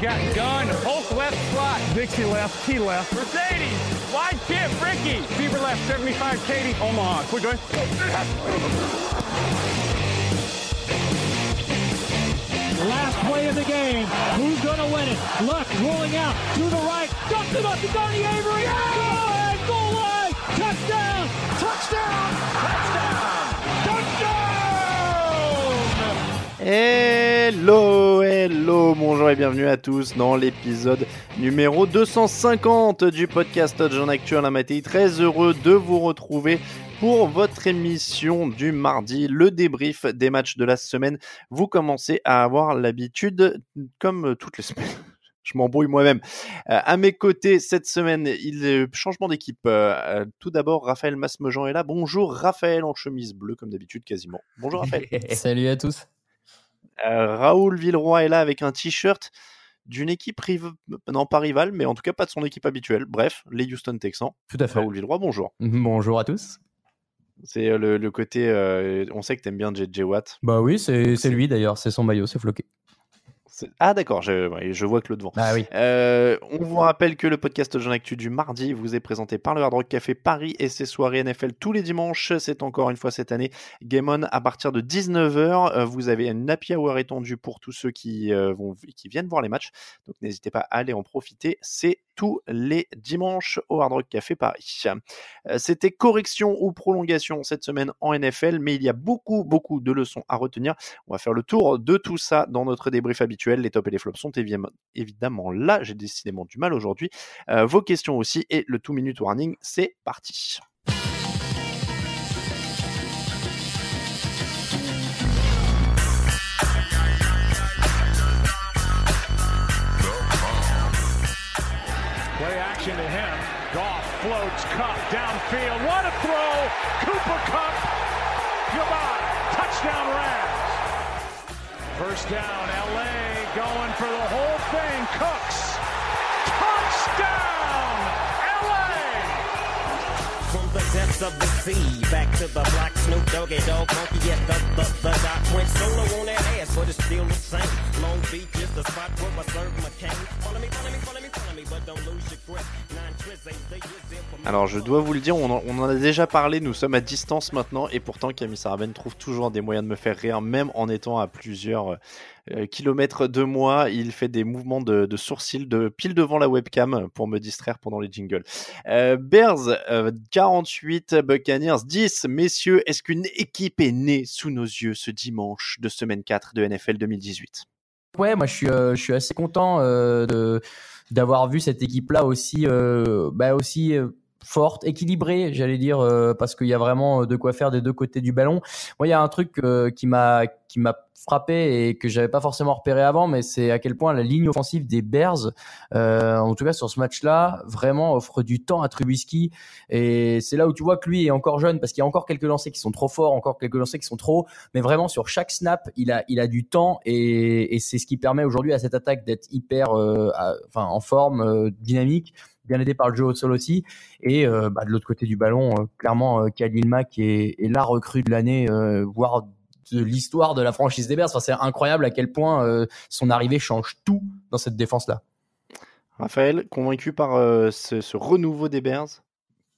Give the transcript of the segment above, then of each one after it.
Got gun, Hulk left slot. Dixie left, T left. Mercedes, wide chip, Ricky. Beaver left, 75, Katie, Omaha. Quick going. Last play of the game. Who's going to win it? Luck rolling out to the right. Dumps it up to Donnie Avery. Good! Goal line! Touchdown! Touchdown! Touchdown! Hello, hello, bonjour et bienvenue à tous dans l'épisode numéro 250 du podcast Jean Actu la Matéi. Très heureux de vous retrouver pour votre émission du mardi, le débrief des matchs de la semaine. Vous commencez à avoir l'habitude, comme toutes les semaines. Je m'embrouille moi-même. Euh, à mes côtés cette semaine, il est changement d'équipe. Euh, tout d'abord, Raphaël Masmejean est là. Bonjour Raphaël en chemise bleue comme d'habitude quasiment. Bonjour Raphaël. Salut à tous. Euh, Raoul Villeroy est là avec un t-shirt d'une équipe riv... non pas rivale, mais en tout cas pas de son équipe habituelle. Bref, les Houston Texans. Tout à fait. Raoul Villeroy, bonjour. Bonjour à tous. C'est euh, le, le côté. euh, on sait que t'aimes bien JJ Watt. Bah oui, c'est c'est lui d'ailleurs, c'est son maillot, c'est floqué. Ah d'accord, je, je vois que le devant. Ah oui. Euh, on vous rappelle que le podcast Jean Actu du mardi vous est présenté par le Hard Rock Café Paris et ses soirées NFL tous les dimanches. C'est encore une fois cette année Game On à partir de 19h. Euh, vous avez une happy hour étendue pour tous ceux qui, euh, vont, qui viennent voir les matchs. Donc n'hésitez pas à aller en profiter. C'est tous les dimanches au Hard Rock Café Paris. Euh, C'était correction ou prolongation cette semaine en NFL, mais il y a beaucoup, beaucoup de leçons à retenir. On va faire le tour de tout ça dans notre débrief habituel. Les tops et les flops sont évidemment, là. J'ai décidément du mal aujourd'hui. Euh, vos questions aussi et le 2 minute warning, c'est parti. Action to him. Goff floats, Cup downfield. What a throw! Cooper Cup. Goodbye. Touchdown Rams. First down, LA going for the whole thing. Cooks. Depths of the sea, back to the block, Snoop Doggy Dog, Monkey, yeah, the, the, the doc went solo on that ass, but it's still the same. Long Beach is the spot where I serve my cane. Follow me, follow me, follow me, follow me, but don't lose your grip. Nine. Alors je dois vous le dire, on en, on en a déjà parlé, nous sommes à distance maintenant, et pourtant Camille Saraben trouve toujours des moyens de me faire rire, même en étant à plusieurs euh, kilomètres de moi. Il fait des mouvements de, sourcils de pile devant la webcam pour me distraire pendant les jingles. Euh, Bears euh, 48, Buccaneers 10. Messieurs, est-ce qu'une équipe est née sous nos yeux ce dimanche de semaine 4 de NFL 2018 Ouais, moi je suis, euh, assez content euh, d'avoir vu cette équipe-là aussi, euh, bah aussi euh, forte, équilibrée, j'allais dire, euh, parce qu'il y a vraiment euh, de quoi faire des deux côtés du ballon. Moi, il y a un truc euh, qui m'a qui m'a frappé et que j'avais pas forcément repéré avant, mais c'est à quel point la ligne offensive des Bears, euh, en tout cas sur ce match-là, vraiment offre du temps à Trubisky. Et c'est là où tu vois que lui est encore jeune parce qu'il y a encore quelques lancers qui sont trop forts, encore quelques lancers qui sont trop, mais vraiment sur chaque snap, il a, il a du temps et, et c'est ce qui permet aujourd'hui à cette attaque d'être hyper, euh, à- enfin en forme, euh, dynamique, bien aidé par le jeu au sol aussi. Et euh, bah, de l'autre côté du ballon, euh, clairement, euh, Khalil Mack est, la recrue de l'année, voire de l'histoire de la franchise des Bears. C'est incroyable à quel point son arrivée change tout dans cette défense-là. Raphaël, convaincu par ce, ce renouveau des Bears?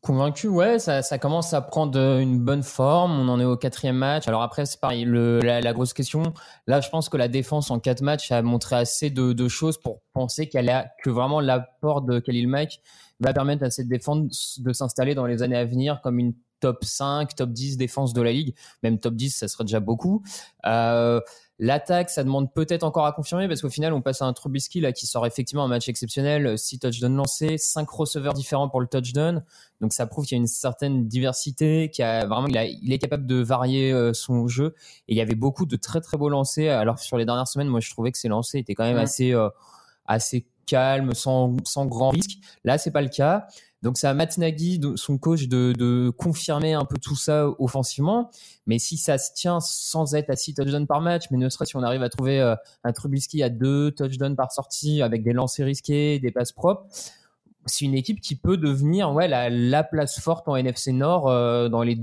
Convaincu, ouais, ça, ça commence à prendre une bonne forme. On en est au quatrième match. Alors après, c'est pareil, le, la, la grosse question. Là, je pense que la défense en quatre matchs a montré assez de, de choses pour penser qu'elle a, que vraiment l'apport de Khalil Mack va permettre à cette défense de s'installer dans les années à venir comme une top 5, top 10 défense de la ligue. Même top 10, ça serait déjà beaucoup. Euh, L'attaque, ça demande peut-être encore à confirmer parce qu'au final, on passe à un Trubisky là qui sort effectivement un match exceptionnel, 6 touchdowns lancés, 5 receveurs différents pour le touchdown. Donc ça prouve qu'il y a une certaine diversité, qu'il a vraiment, il, a, il, est capable de varier euh, son jeu. Et il y avait beaucoup de très très beaux lancers. Alors sur les dernières semaines, moi je trouvais que ces lancers étaient quand même assez euh, assez calmes, sans sans grand risque. Là, c'est pas le cas. Donc c'est à Matt Nagy, son coach, de, confirmer un peu tout ça offensivement. Mais si ça se tient sans être à 6 touchdowns par match, mais ne serait-ce si on arrive à trouver euh, un Trubisky à 2 touchdowns par sortie avec des lancers risqués, des passes propres, c'est une équipe qui peut devenir ouais, la, la place forte en NFC Nord euh, dans les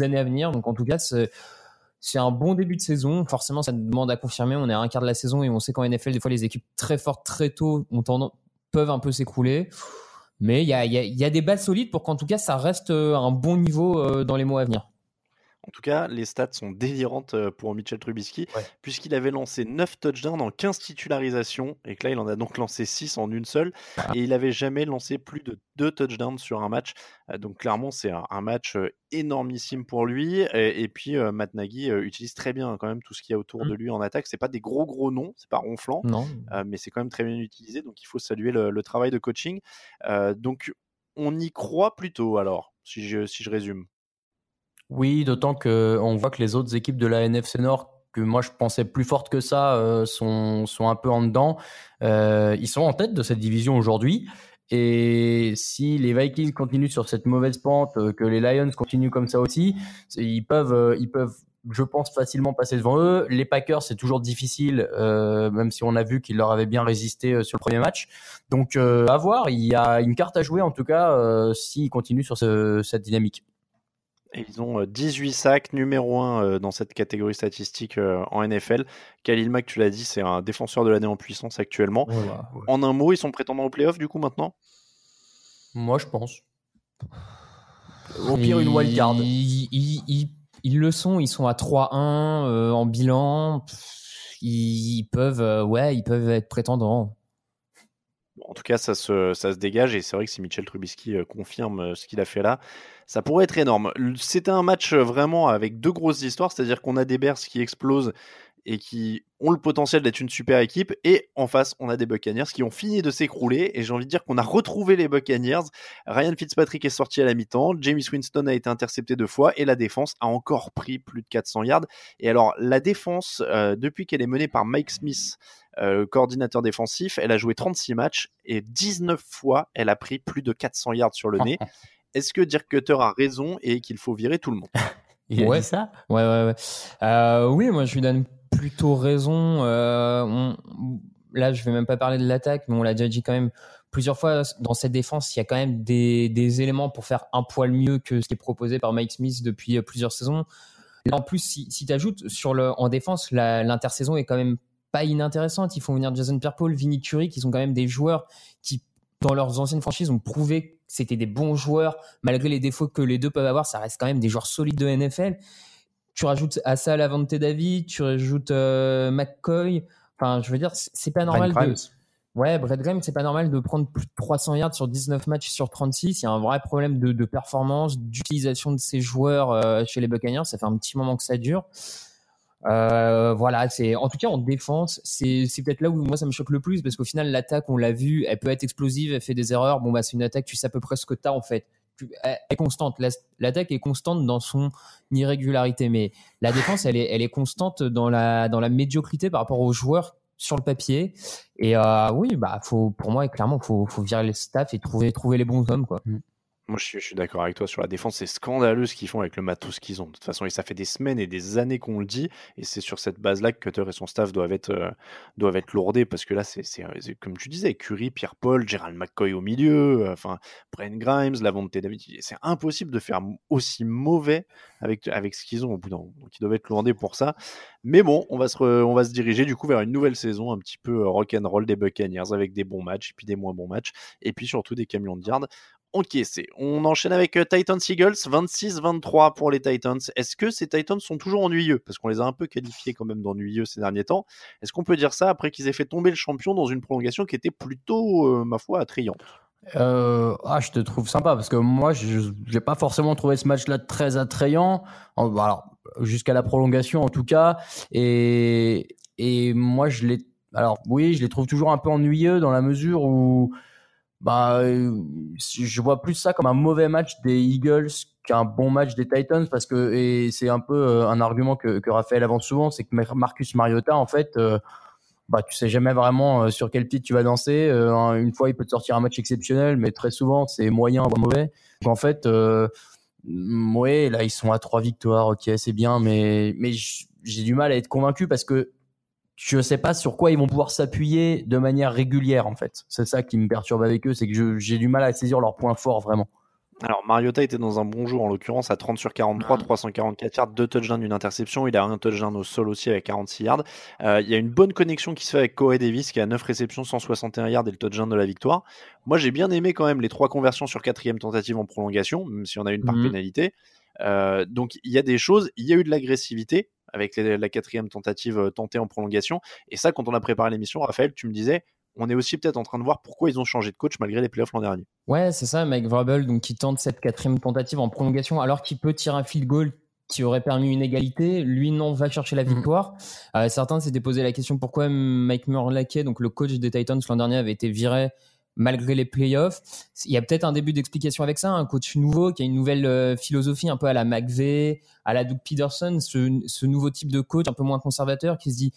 années à venir. Donc en tout cas, c'est un bon début de saison. Forcément, ça demande à confirmer. On est à un quart de la saison et on sait qu'en NFL, des fois, les équipes très fortes très tôt ont tendance, peuvent un peu s'écrouler. Mais il y a, des bases solides pour qu'en tout cas ça reste euh, un bon niveau euh, dans les mois à venir. En tout cas, les stats sont délirantes pour Mitchell Trubisky, ouais. puisqu'il avait lancé 9 touchdowns en 15 titularisations, et que là, il en a donc lancé 6 en une seule, ah. et il n'avait jamais lancé plus de 2 touchdowns sur un match. Donc clairement, c'est un, un, match énormissime pour lui, et, et puis euh, Matt Nagy euh, utilise très bien quand même tout ce qu'il y a autour mmh. de lui en attaque. C'est pas des gros gros noms, c'est pas ronflant, non. Euh, mais c'est quand même très bien utilisé, donc il faut saluer le, le travail de coaching. donc on y croit plutôt alors, si je, si je résume. Oui, d'autant que on voit que les autres équipes de la NFC Nord que moi je pensais plus fortes que ça euh, sont, sont un peu en dedans. Euh, ils sont en tête de cette division aujourd'hui. Et si les Vikings continuent sur cette mauvaise pente, euh, que les Lions continuent comme ça aussi, ils peuvent, ils peuvent, je pense, facilement passer devant eux. Les Packers, c'est toujours difficile, euh, même si on a vu qu'ils leur avaient bien résisté sur le premier match. Donc, euh, à voir. Il y a une carte à jouer en tout cas euh, s'ils continuent sur ce, cette dynamique. Et ils ont 18 sacs, numéro 1 dans cette catégorie statistique en NFL. Khalil Mack, tu l'as dit, c'est un défenseur de l'année en puissance actuellement. Voilà, ouais. En un mot, ils sont prétendants au playoff du coup maintenant? Moi, je pense. Au pire, une wildcard. Ils, ils, ils, ils, le sont, ils sont à 3-1 euh, en bilan. Ils, peuvent, euh, ouais, ils peuvent être prétendants. En tout cas, ça se, dégage et c'est vrai que si Mitchell Trubisky confirme ce qu'il a fait là, ça pourrait être énorme. C'était un match vraiment avec deux grosses histoires, c'est-à-dire qu'on a des Bears qui explosent et qui ont le potentiel d'être une super équipe, et en face, on a des Buccaneers qui ont fini de s'écrouler, et j'ai envie de dire qu'on a retrouvé les Buccaneers. Ryan Fitzpatrick est sorti à la mi-temps, James Winston a été intercepté deux fois, et la défense a encore pris plus de 400 yards. Et alors, la défense, euh, depuis qu'elle est menée par Mike Smith, euh, coordinateur défensif, elle a joué 36 matchs, et 19 fois, elle a pris plus de 400 yards sur le nez. Est-ce que Dirk Cutter a raison et qu'il faut virer tout le monde? Il a ouais. dit ça Ouais, ouais, ouais. Euh, oui, moi je lui donne plutôt raison. Euh, on, là, je vais même pas parler de l'attaque, mais on l'a déjà dit quand même plusieurs fois dans cette défense, il y a quand même des, des, éléments pour faire un poil mieux que ce qui est proposé par Mike Smith depuis plusieurs saisons. Là, en plus, si, si tu ajoutes sur le, en défense, l'intersaison est quand même pas inintéressante. Ils font venir Jason Pierre-Paul, Vinny Curry, qui sont quand même des joueurs qui, dans leurs anciennes franchises, ont prouvé c'était des bons joueurs. Malgré les défauts que les deux peuvent avoir, ça reste quand même des joueurs solides de NFL tu rajoutes à ça Lavante David, tu rajoutes euh, McCoy. Enfin, je veux dire, c'est pas normal de. Ouais, Grimes, c'est pas normal de prendre plus de 300 yards sur 19 matchs sur 36. Il y a un vrai problème de, de performance, d'utilisation de ces joueurs euh, chez les Buccaneers. Ça fait un petit moment que ça dure. Euh, voilà, c'est en tout cas en défense, c'est peut-être là où moi ça me choque le plus parce qu'au final l'attaque, on l'a vu, elle peut être explosive, elle fait des erreurs. Bon bah c'est une attaque, tu sais à peu près ce que t'as en fait est constante. L'attaque est constante dans son irrégularité, mais la défense, elle est, elle est constante dans la, dans la médiocrité par rapport aux joueurs sur le papier. Et euh, oui, bah, faut, pour moi, clairement, faut, faut virer les staffs et trouver, trouver les bons hommes, quoi. Moi, je suis, d'accord avec toi sur la défense. C'est scandaleux ce qu'ils font avec le matos qu'ils ont. De toute façon, et ça fait des semaines et des années qu'on le dit. Et c'est sur cette base-là que Cutter et son staff doivent être, euh, lourdés. Parce que là, c'est comme tu disais, Curry, Pierre-Paul, Gerald McCoy au milieu, euh, enfin, Brian Grimes, Lavonte David. C'est impossible de faire aussi mauvais avec, ce qu'ils ont au bout d'un. Donc, ils doivent être lourdés pour ça. Mais bon, on va, se on va se diriger du coup vers une nouvelle saison un petit peu euh, rock'n'roll des Buccaneers avec des bons matchs et puis des moins bons matchs. Et puis surtout des camions de yards encaissés. On enchaîne avec Titans Eagles, 26-23 pour les Titans. Est-ce que ces Titans sont toujours ennuyeux? Parce qu'on les a un peu qualifiés quand même d'ennuyeux ces derniers temps. Est-ce qu'on peut dire ça après qu'ils aient fait tomber le champion dans une prolongation qui était plutôt, euh, ma foi, attrayante? Euh, ah, je te trouve sympa parce que moi, je n'ai pas forcément trouvé ce match-là très attrayant. En- Alors, jusqu'à la prolongation en tout cas. Et, et moi, je. Alors, oui, je les trouve toujours un peu ennuyeux dans la mesure où. Bah, euh, je vois plus ça comme un mauvais match des Eagles qu'un bon match des Titans parce que et c'est un peu euh, un argument que, que Raphaël avance souvent, c'est que Mar- Marcus Mariota en fait, euh, bah tu sais jamais vraiment sur quel pied tu vas danser. Un- une fois il peut te sortir un match exceptionnel, mais très souvent c'est moyen voire mauvais. En fait, euh, mm, ouais là ils sont à trois victoires, ok c'est bien, mais mais j'ai du mal à être convaincu parce que je sais pas sur quoi ils vont pouvoir s'appuyer de manière régulière en fait. C'est ça qui me perturbe avec eux, c'est que j'ai du mal à saisir leurs points forts vraiment. Alors, Mariota était dans un bon jour, en l'occurrence, à 30 sur 43, 344 yards, 2 touchdowns, une interception. Il a un touchdown au sol aussi avec 46 yards. Euh, il y a une bonne connexion qui se fait avec Corey Davis, qui a 9 réceptions, 161 yards et le touchdown de la victoire. Moi, j'ai bien aimé quand même les trois conversions sur quatrième tentative en prolongation, même si on a une par Mhm. pénalité. Euh, donc, il y a des choses, il y a eu de l'agressivité avec les- la quatrième tentative euh, tentée en prolongation. Et ça, quand on a préparé l'émission, Raphaël, tu me disais, on est aussi peut-être en train de voir pourquoi ils ont changé de coach malgré les playoffs l'an dernier. Ouais, c'est ça, Mike Vrabel, donc qui tente cette quatrième tentative en prolongation, alors qu'il peut tirer un field goal qui aurait permis une égalité. Lui, non, va chercher la Mhm. victoire. Euh, certains s'étaient posé la question pourquoi Mike Murlaquet, donc le coach des Titans l'an dernier, avait été viré malgré les playoffs. Il y a peut-être un début d'explication avec ça, un coach nouveau qui a une nouvelle euh, philosophie un peu à la McVeigh, à la Doug Peterson, ce, nouveau type de coach un peu moins conservateur qui se dit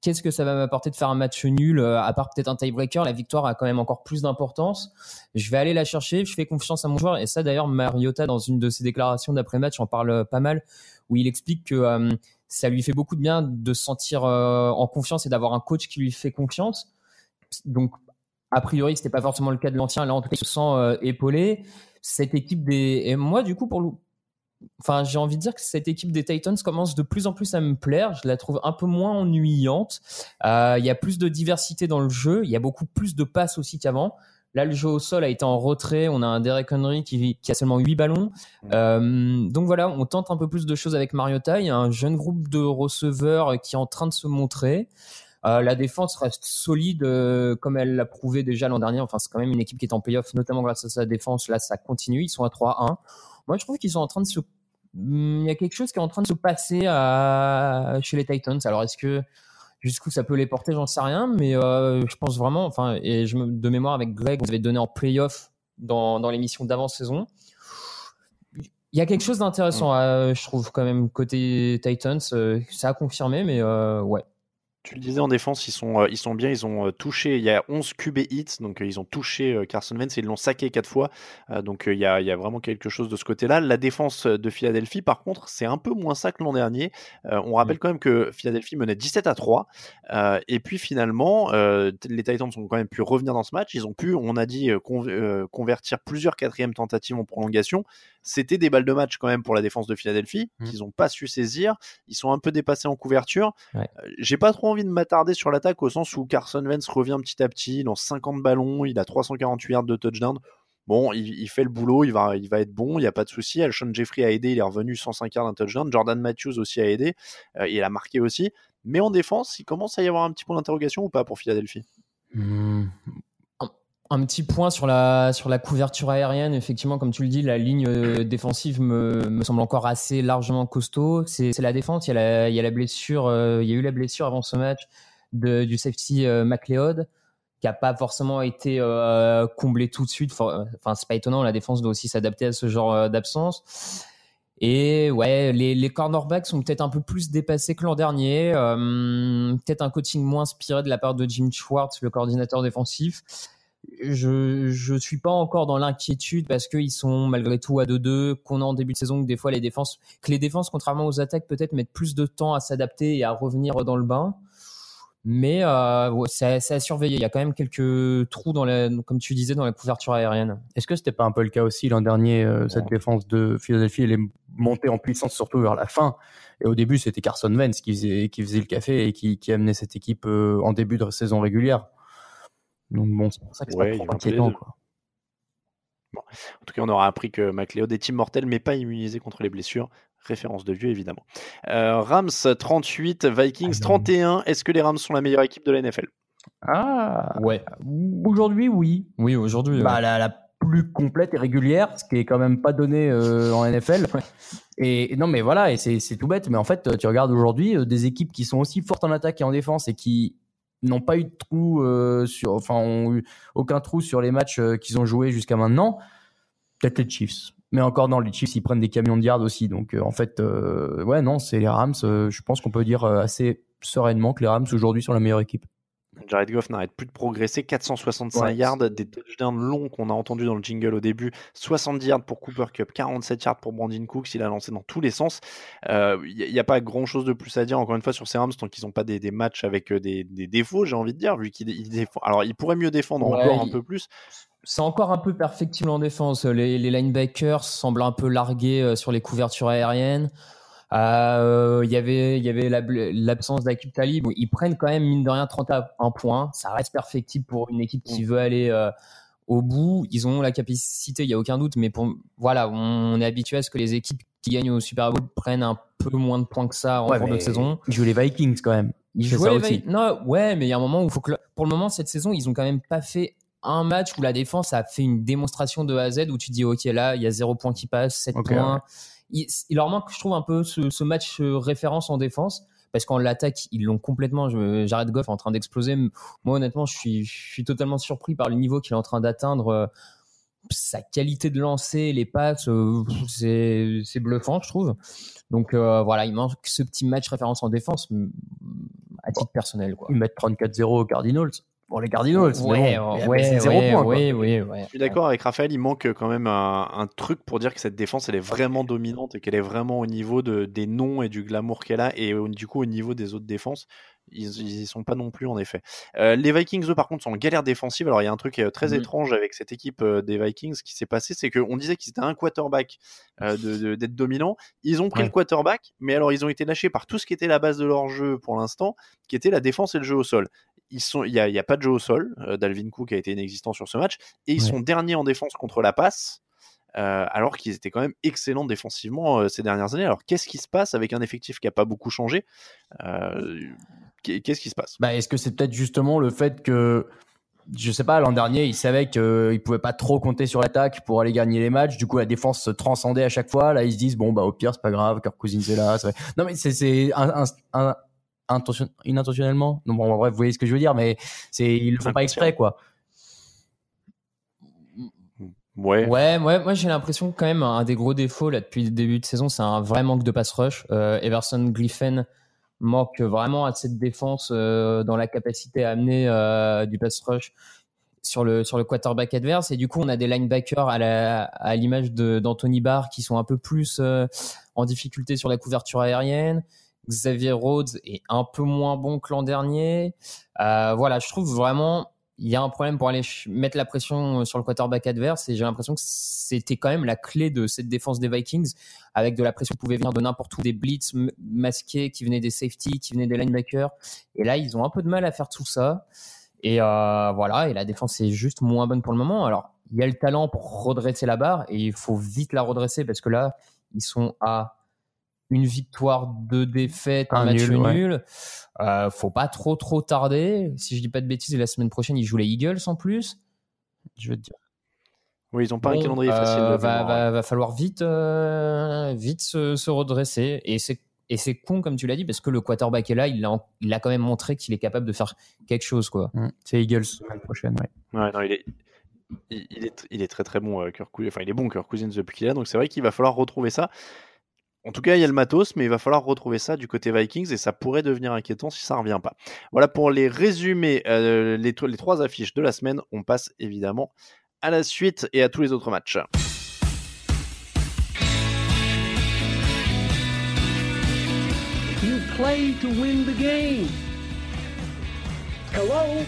qu'est-ce que ça va m'apporter de faire un match nul, euh, à part peut-être un tiebreaker, la victoire a quand même encore plus d'importance. Je vais aller la chercher, je fais confiance à mon joueur. Et ça, d'ailleurs, Mariota, dans une de ses déclarations d'après-match, en parle euh, pas mal, où il explique que ça lui fait beaucoup de bien de se sentir en confiance et d'avoir un coach qui lui fait confiance. Donc, a priori, c'était pas forcément le cas de l'ancien. Là, en tout cas, il se sent euh, épaulé. Cette équipe des. Et moi, du coup, pour le. Enfin, j'ai envie de dire que cette équipe des Titans commence de plus en plus à me plaire. Je la trouve un peu moins ennuyante. Euh, Il y a plus de diversité dans le jeu. Il y a beaucoup plus de passes aussi qu'avant. Là, le jeu au sol a été en retrait. On a un Derek Henry qui, qui a seulement 8 ballons. Euh, donc voilà, on tente un peu plus de choses avec Mariota. Il y a un jeune groupe de receveurs qui est en train de se montrer. Euh, la défense reste solide euh, comme elle l'a prouvé déjà l'an dernier. Enfin, c'est quand même une équipe qui est en playoff, notamment grâce à sa défense. Là, ça continue. Ils sont à 3-1. Moi, je trouve qu'ils sont en train de se. Hmm, Il y a quelque chose qui est en train de se passer à... chez les Titans. Alors, est-ce que jusqu'où ça peut les porter? J'en sais rien. Mais euh, je pense vraiment. Enfin, et je me... de mémoire avec Greg, on avait donné en playoff dans, dans l'émission d'avant-saison. Il y a quelque chose d'intéressant, euh, je trouve, quand même, côté Titans. Ça a confirmé, mais ouais. Tu le disais en défense, ils sont, euh, ils sont bien, ils ont euh, touché, il y a 11 QB hits, donc euh, ils ont touché Carson Wentz et ils l'ont saqué quatre fois, donc il y, a, il y a vraiment quelque chose de ce côté-là. La défense de Philadelphie, par contre, c'est un peu moins ça que l'an dernier. On rappelle quand même que Philadelphie menait 17 à 3, euh, et puis finalement, les Titans ont quand même pu revenir dans ce match, ils ont pu, on a dit, con- convertir plusieurs quatrièmes tentatives en prolongation. C'était des balles de match quand même pour la défense de Philadelphie, Mhm. qu'ils n'ont pas su saisir, ils sont un peu dépassés en couverture. Ouais. Euh, J'ai pas trop envie de m'attarder sur l'attaque au sens où Carson Wentz revient petit à petit, il lance 50 ballons, il a 348 yards de touchdown. Bon, il, il fait le boulot, il va, il va être bon, il n'y a pas de souci. Alshon Jeffrey a aidé, il est revenu 105 yards d'un touchdown. Jordan Matthews aussi a aidé, euh, il a marqué aussi. Mais en défense, il commence à y avoir un petit point d'interrogation ou pas pour Philadelphie? Hmm. Un petit point sur la, sur la couverture aérienne. Effectivement, comme tu le dis, la ligne euh, défensive me, me semble encore assez largement costaud. C'est la défense. Il y a la, blessure, euh, il y a eu la blessure avant ce match de, du safety euh, McLeod qui a pas forcément été euh, comblé tout de suite. Enfin, c'est pas étonnant. La défense doit aussi s'adapter à ce genre d'absence. Et ouais, les, les cornerbacks sont peut-être un peu plus dépassés que l'an dernier. Peut-être un coaching moins inspiré de la part de Jim Schwartz, le coordinateur défensif je je suis pas encore dans l'inquiétude parce qu'ils sont malgré tout à 2-2, qu'on a en début de saison que des fois les défenses, que les défenses contrairement aux attaques peut-être mettent plus de temps à s'adapter et à revenir dans le bain. Mais euh, c'est à surveiller. Il y a quand même quelques trous dans la, comme tu disais, dans la couverture aérienne. Est-ce que c'était pas un peu le cas aussi l'an dernier, euh, cette défense de Philadelphie, elle est montée en puissance surtout vers la fin. Et au début, c'était Carson Wentz qui faisait, qui faisait le café et qui, qui amenait cette équipe euh, en début de saison régulière. Donc bon, c'est pour ça que c'est Ouais, pas trop inquiétant. En tout cas, on aura appris que McLeod est team mortel, mais pas immunisé contre les blessures. Référence de vieux, évidemment. Euh, Rams 38, Vikings Ah, 31. Est-ce que les Rams sont la meilleure équipe de la NFL Ah, Ouais. aujourd'hui, oui. Oui, aujourd'hui. Bah, ouais. la, la plus complète et régulière, ce qui est quand même pas donné euh, en NFL. Et, et non, mais voilà, et c'est c'est tout bête. Mais en fait, tu regardes aujourd'hui euh, des équipes qui sont aussi fortes en attaque et en défense et qui n'ont pas eu de trou euh, sur, enfin, ont eu aucun trou sur les matchs euh, qu'ils ont joués jusqu'à maintenant. Peut-être les Chiefs. Mais encore, non, les Chiefs, ils prennent des camions de yards aussi. Donc, euh, en fait, ouais, non, c'est les Rams. je pense qu'on peut dire assez sereinement que les Rams aujourd'hui sont la meilleure équipe. Jared Goff n'arrête plus de progresser. 465 Ouais. yards, des touchdowns longs qu'on a entendus dans le jingle au début. 70 yards pour Cooper Cup, 47 yards pour Brandon Cooks. Il a lancé dans tous les sens. Il n'y a, pas grand chose de plus à dire, encore une fois, sur ces Rams, tant qu'ils n'ont pas des, des matchs avec euh, des, des défauts, j'ai envie de dire, vu qu'ils défendent. Alors, ils pourraient mieux défendre Ouais, encore un peu plus. C'est encore un peu perfectible en défense. Les, les linebackers semblent un peu largués euh, sur les couvertures aériennes. Euh, Il y avait, il y avait la- l'absence d'Akib Talib. Ils prennent quand même, mine de rien, 31 points. Ça reste perfectible pour une équipe qui veut aller euh, au bout. Ils ont la capacité, il n'y a aucun doute. Mais pour, voilà, on est habitué à ce que les équipes qui gagnent au Super Bowl prennent un peu moins de points que ça en Ouais, cours de saison. Ils jouent les Vikings quand même. Ils C'est jouaient ça les aussi. Non, ouais, mais il y a un moment où il faut que. Pour le moment, cette saison, ils ont quand même pas fait un match où la défense a fait une démonstration de A à Z où tu dis, OK, là, il y a zéro point qui passe, 7 Ok, points. Il, il leur manque, je trouve, un peu ce, match euh, référence en défense. Parce qu'en l'attaque, ils l'ont complètement. Jared Goff est en train d'exploser. Moi, honnêtement, je suis, totalement surpris par le niveau qu'il est en train d'atteindre. euh, Sa qualité de lancer, les passes, euh, c'est bluffant, je trouve. Donc voilà, il manque ce petit match référence en défense, à titre personnel. Quoi. Ils mettent 34-0 aux Cardinals. Bon, les Cardinals, Ouais, bon, ouais, c'est zéro ouais, point. quoi. ouais, ouais, ouais. Je suis d'accord avec Raphaël, il manque quand même un, un truc pour dire que cette défense elle est vraiment dominante et qu'elle est vraiment au niveau de, des noms et du glamour qu'elle a et du coup au niveau des autres défenses. Ils, ils y sont pas non plus en effet. Euh, les Vikings eux par contre sont en galère défensive. Alors il y a un truc euh, très Mhm. étrange avec cette équipe euh, des Vikings qui s'est passé, c'est qu'on disait qu'ils étaient un quarterback euh, d'être dominant. Ils ont pris Ouais. le quarterback, mais alors ils ont été lâchés par tout ce qui était la base de leur jeu pour l'instant, qui était la défense et le jeu au sol. Ils sont, il y a, pas de jeu au sol. Euh, Dalvin Cook a été inexistant sur ce match et ils Ouais. sont derniers en défense contre la passe. euh, alors qu'ils étaient quand même excellents défensivement euh, ces dernières années. Alors qu'est-ce qui se passe avec un effectif qui a pas beaucoup changé Euh, qu'est- Qu'est-ce qui se passe? Bah, est-ce que c'est peut-être justement le fait que, je sais pas, l'an dernier, ils savaient qu'ils pouvaient pas trop compter sur l'attaque pour aller gagner les matchs. Du coup, la défense se transcendait à chaque fois. Là, ils se disent, bon, bah, au pire, c'est pas grave, Kirk Cousins est là. Non, mais c'est, c'est un, un, un- intention- inintentionnellement. Non, bon, bref, vous voyez ce que je veux dire, mais c'est, ils le font pas exprès, quoi. Ouais. Ouais, ouais, moi j'ai l'impression que quand même un des gros défauts là depuis le début de saison, c'est un vrai manque de pass rush. Euh, Everson Griffin manque vraiment à cette défense euh, dans la capacité à amener euh, du pass rush sur le sur le quarterback adverse et du coup on a des linebackers à la à l'image d'Anthony Barr qui sont un peu plus euh, en difficulté sur la couverture aérienne. Xavier Rhodes est un peu moins bon que l'an dernier. Euh, voilà, je trouve vraiment il y a un problème pour aller mettre la pression euh, sur le quarterback adverse et j'ai l'impression que c'était quand même la clé de cette défense des Vikings. Avec de la pression qui pouvait venir de n'importe où des blitz masqués qui venaient des safety qui venaient des linebackers. Et là ils ont un peu de mal à faire tout ça. Et euh, voilà et la défense est juste moins bonne pour le moment. Alors il y a le talent pour redresser la barre et il faut vite la redresser parce que là ils sont à une victoire, deux défaites, un, Un match nul, nul. ouais. Euh, faut pas trop trop tarder. Si je dis pas de bêtises, la semaine prochaine ils jouent les Eagles en plus. Je veux te dire. Oui, ils ont pas un calendrier euh, facile. de va, va, va falloir vite, euh, vite se, se redresser. Et c'est et c'est con comme tu l'as dit parce que le quarterback est là, il a, en- il a quand même montré qu'il est capable de faire quelque chose quoi. Mm. C'est Eagles semaine prochaine, ouais. Ouais, non, il est, il, il est, il est très très bon, euh, Kirk Cousins. Enfin, il est bon, Kirk Cousins, depuis qu'il est là. Donc, c'est vrai qu'il va falloir retrouver ça. En tout cas, il y a le matos, mais il va falloir retrouver ça du côté Vikings et ça pourrait devenir inquiétant si ça ne revient pas. Voilà pour les résumés, euh, les, trois affiches de la semaine. On passe évidemment à la suite et à tous les autres matchs. You play to win the game. Hello?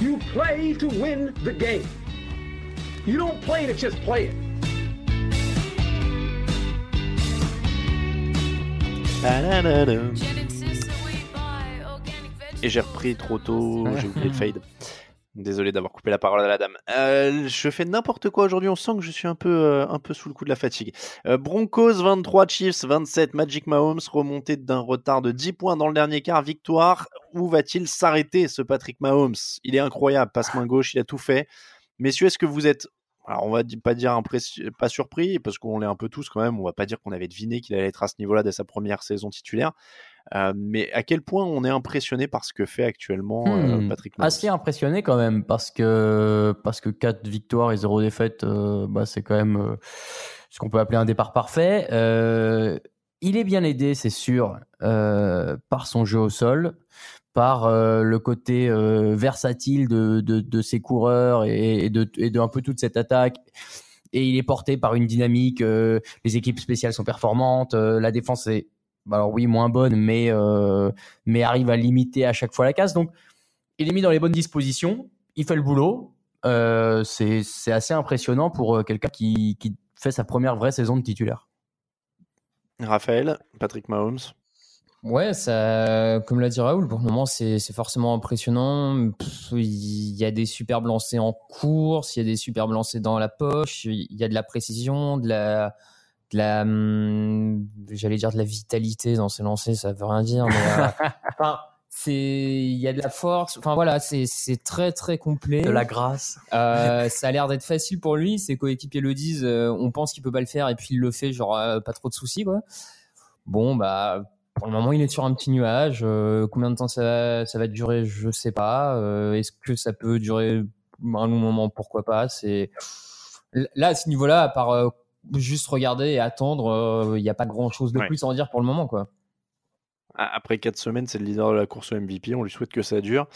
You play to win the game. You don't play to just play it. Et j'ai repris trop tôt, j'ai oublié le fade. Désolé d'avoir coupé la parole à la dame. Euh, je fais n'importe quoi aujourd'hui, on sent que je suis un peu, euh, un peu sous le coup de la fatigue. Euh, Broncos 23, Chiefs 27, Magic Mahomes remonté d'un retard de 10 points dans le dernier quart, victoire. Où va-t-il s'arrêter ce Patrick Mahomes? Il est incroyable, passe main gauche, il a tout fait. Messieurs, est-ce que vous êtes alors on va pas dire impressi- pas surpris parce qu'on l'est un peu tous quand même. On va pas dire qu'on avait deviné qu'il allait être à ce niveau-là dès sa première saison titulaire. Euh, mais à quel point on est impressionné par ce que fait actuellement euh, Hmm, Patrick Mahomes? Assez impressionné quand même parce que parce que 4 victoires et 0 défaites, euh, bah, c'est quand même euh, ce qu'on peut appeler un départ parfait. Il est bien aidé, c'est sûr, par son jeu au sol, par euh, le côté euh, versatile de, de, ses coureurs et, de, un peu toute cette attaque. Et il est porté par une dynamique. euh, les équipes spéciales sont performantes. la défense est, alors oui, moins bonne, mais mais arrive à limiter à chaque fois la casse. Donc il est mis dans les bonnes dispositions, il fait le boulot. C'est assez impressionnant pour quelqu'un qui, qui fait sa première vraie saison de titulaire. Raphaël, Patrick Mahomes. Ouais, ça, comme l'a dit Raoul, pour le moment, c'est forcément impressionnant. Il y a des superbes lancers en course, il y a des superbes lancers dans la poche, il y a de la précision, de la, de la, hum, j'allais dire de la vitalité dans ses lancers, ça veut rien dire, mais euh, enfin, c'est, il y a de la force. Enfin voilà, c'est très très complet. De la grâce. Euh, ça a l'air d'être facile pour lui. Ses coéquipiers le disent. euh, on pense qu'il peut pas le faire et puis il le fait, genre euh, pas trop de soucis quoi. Bon bah pour le moment il est sur un petit nuage. Euh, combien de temps ça va, ça va durer, je sais pas. Euh, Est-ce que ça peut durer un long moment? Pourquoi pas? C'est là à ce niveau-là, à part euh, juste regarder et attendre, euh, il n'y a pas grand-chose de Ouais. plus à en dire pour le moment quoi. Après 4 semaines, c'est le leader de la course au MVP. On lui souhaite que ça dure.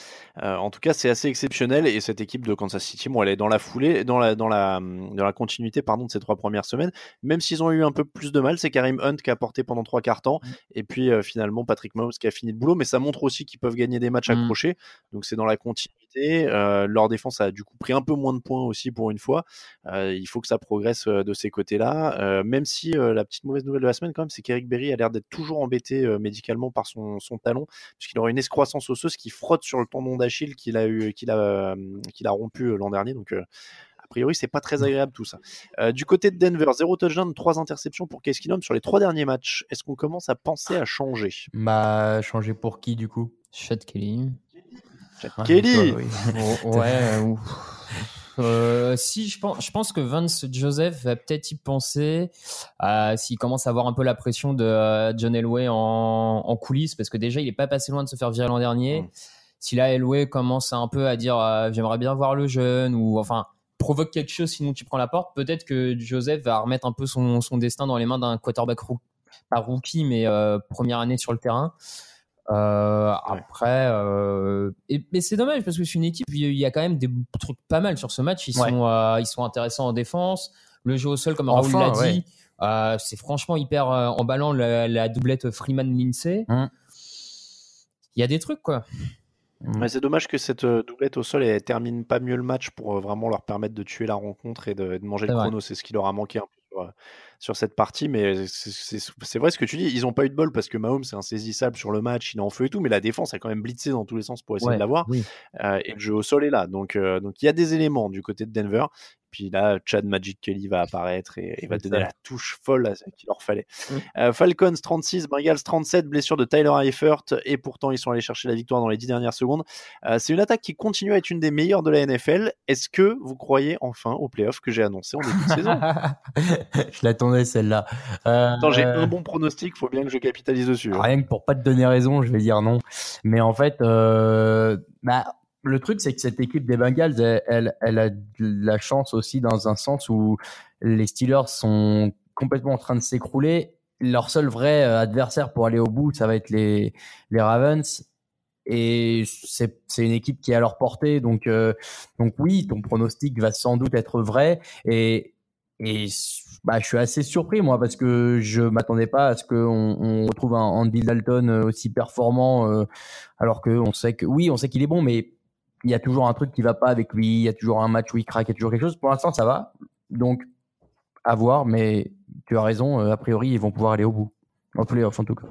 Euh, en tout cas, c'est assez exceptionnel. Et cette équipe de Kansas City, bon, elle est dans la foulée, dans la, dans la, dans la continuité pardon, de ces trois premières semaines. Même s'ils ont eu un peu plus de mal, c'est Karim Hunt qui a porté pendant trois quarts temps. Et puis euh, finalement, Patrick Mahomes qui a fini le boulot. Mais ça montre aussi qu'ils peuvent gagner des matchs Mm. accrochés. Donc c'est dans la continuité. Euh, leur défense a du coup pris un peu moins de points aussi pour une fois. Il faut que ça progresse de ces côtés-là. Même si la petite mauvaise nouvelle de la semaine, quand même, c'est qu'Eric Berry a l'air d'être toujours embêté médicalement par son, son talon, puisqu'il aura une escroissance osseuse qui frotte sur le tendon d'Achille qu'il a, eu, qu'il a, euh, qu'il a rompu euh, l'an dernier. Donc, euh, a priori, c'est pas très agréable tout ça. Euh, du côté de Denver, 0 touchdown, 3 interceptions pour Case Keenum sur les trois derniers matchs. Est-ce qu'on commence à penser à changer? Bah changer pour qui du coup? Chad Kelly. Ah, Kelly toi, oui. Oh, ouais. ou- Euh, si je pense, je pense que Vance Joseph va peut-être y penser euh, s'il commence à avoir un peu la pression de euh, John Elway en, en coulisses parce que déjà il est pas passé loin de se faire virer l'an dernier. Mm. Si là Elway commence un peu à dire euh, j'aimerais bien voir le jeune ou enfin provoque quelque chose sinon tu prends la porte, peut-être que Joseph va remettre un peu son, son destin dans les mains d'un quarterback roo- pas rookie mais euh, première année sur le terrain. Euh, après, euh, et, mais c'est dommage parce que c'est une équipe, il y a quand même des trucs pas mal sur ce match. Ils Ouais. sont, euh, ils sont intéressants en défense. Le jeu au sol, comme Enfin, Raoul l'a ouais. dit, euh, c'est franchement hyper euh, emballant la, la doublette Freeman-Lindsay. Hum. Il y a des trucs quoi. Ouais, c'est dommage que cette doublette au sol elle termine pas mieux le match pour vraiment leur permettre de tuer la rencontre et de, de manger le chrono. C'est ce qui leur a manqué un peu sur, cette partie. Mais c'est- vrai ce que tu dis. Ils n'ont pas eu de bol parce que Mahomes c'est insaisissable sur le match, il est en feu et tout. Mais la défense a quand même blitzé dans tous les sens pour essayer Ouais, de l'avoir. oui. Euh, et le jeu au sol est là. Donc euh, donc il y a des éléments du côté de Denver. Puis là, Chad Magic Kelly va apparaître et, et va donner la touche folle à ce qu'il leur fallait. Mm. Euh, Falcons 36, Bengals 37, blessure de Tyler Eifert. Et pourtant, ils sont allés chercher la victoire dans les 10 dernières secondes. Euh, c'est une attaque qui continue à être une des meilleures de la NFL. Est-ce que vous croyez enfin aux playoffs que j'ai annoncé en début de saison? Je l'attendais celle-là. Euh, Attends, j'ai un bon pronostic, faut bien que je capitalise dessus. hein. Rien que pour pas te donner raison, je vais dire non. Mais en fait, euh, bah, le truc, c'est que cette équipe des Bengals, elle, elle, elle a de la chance aussi dans un sens où les Steelers sont complètement en train de s'écrouler. leur seul vrai euh, adversaire pour aller au bout, ça va être les, les Ravens. Et c'est c'est une équipe qui est à leur portée. Donc, euh, donc oui, ton pronostic va sans doute être vrai. Et, et bah, je suis assez surpris, moi, parce que je m'attendais pas à ce qu'on on retrouve un Andy Dalton euh, aussi performant, euh, alors que on sait que, oui, on sait qu'il est bon, mais il y a toujours un truc qui va pas avec lui, il y a toujours un match où il craque, il y a toujours quelque chose. Pour l'instant, ça va. Donc, à voir, mais tu as raison, euh, a priori, ils vont pouvoir aller au bout. En playoff, en tout cas.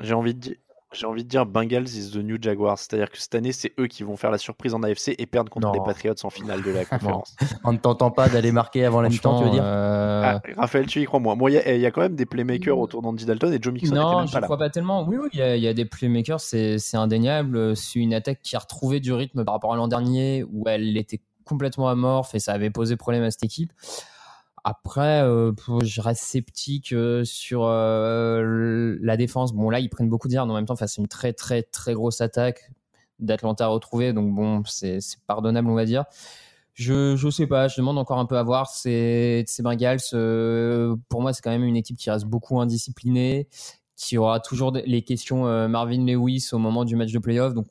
J'ai envie de dire. J'ai envie de dire Bengals is the new Jaguars. C'est-à-dire que cette année, c'est eux qui vont faire la surprise en AFC et perdre contre Non. les Patriots en finale de la conférence. On ne t'entend pas d'aller marquer avant la mi-temps, tu veux dire? Euh, Ah, Raphaël, tu y crois moi Moi, il y, a- il y a quand même des playmakers autour d'Andy Dalton et Joe Mixon Non, même je pas là. crois pas tellement. Oui, oui, il y, a- il y a des playmakers, c'est c'est indéniable. C'est une attaque qui a retrouvé du rythme par rapport à l'an dernier où elle était complètement amorphe et ça avait posé problème à cette équipe. Après, euh, je reste sceptique euh, sur euh, la défense. Bon, là, ils prennent beaucoup d'yards, mais en même temps, à une très, très, très grosse attaque d'Atlanta retrouvée. Donc, bon, c'est c'est pardonnable, on va dire. Je, je sais pas, je demande encore un peu à voir. C'est ces Bengals, pour moi, c'est quand même une équipe qui reste beaucoup indisciplinée, qui aura toujours les questions Marvin Lewis au moment du match de playoff. Donc,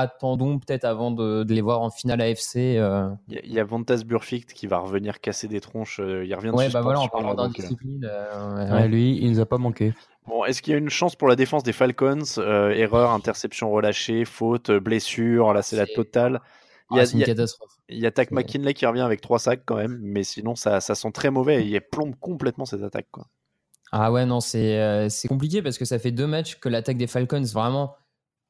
attendons peut-être avant de, de les voir en finale AFC. euh. Il y a- il y a Vontas Burfict qui va revenir casser des tronches. euh, Il revient de Ouais, bah voilà, en suspension, parlant là, donc, euh, d'indiscipline. euh, ouais, Ouais, lui, il nous a pas manqué. Bon, est-ce qu'il y a une chance pour la défense des Falcons Euh, Erreur, interception relâchée, faute, blessure, là c'est la totale. Il y Ah, a, c'est une il y a- catastrophe. il y a McKinley qui revient avec trois sacs quand même, mais sinon ça, ça sent très mauvais et il plombe complètement cette attaque. Quoi. Ah ouais, non, c'est euh, c'est compliqué parce que ça fait deux matchs que l'attaque des Falcons vraiment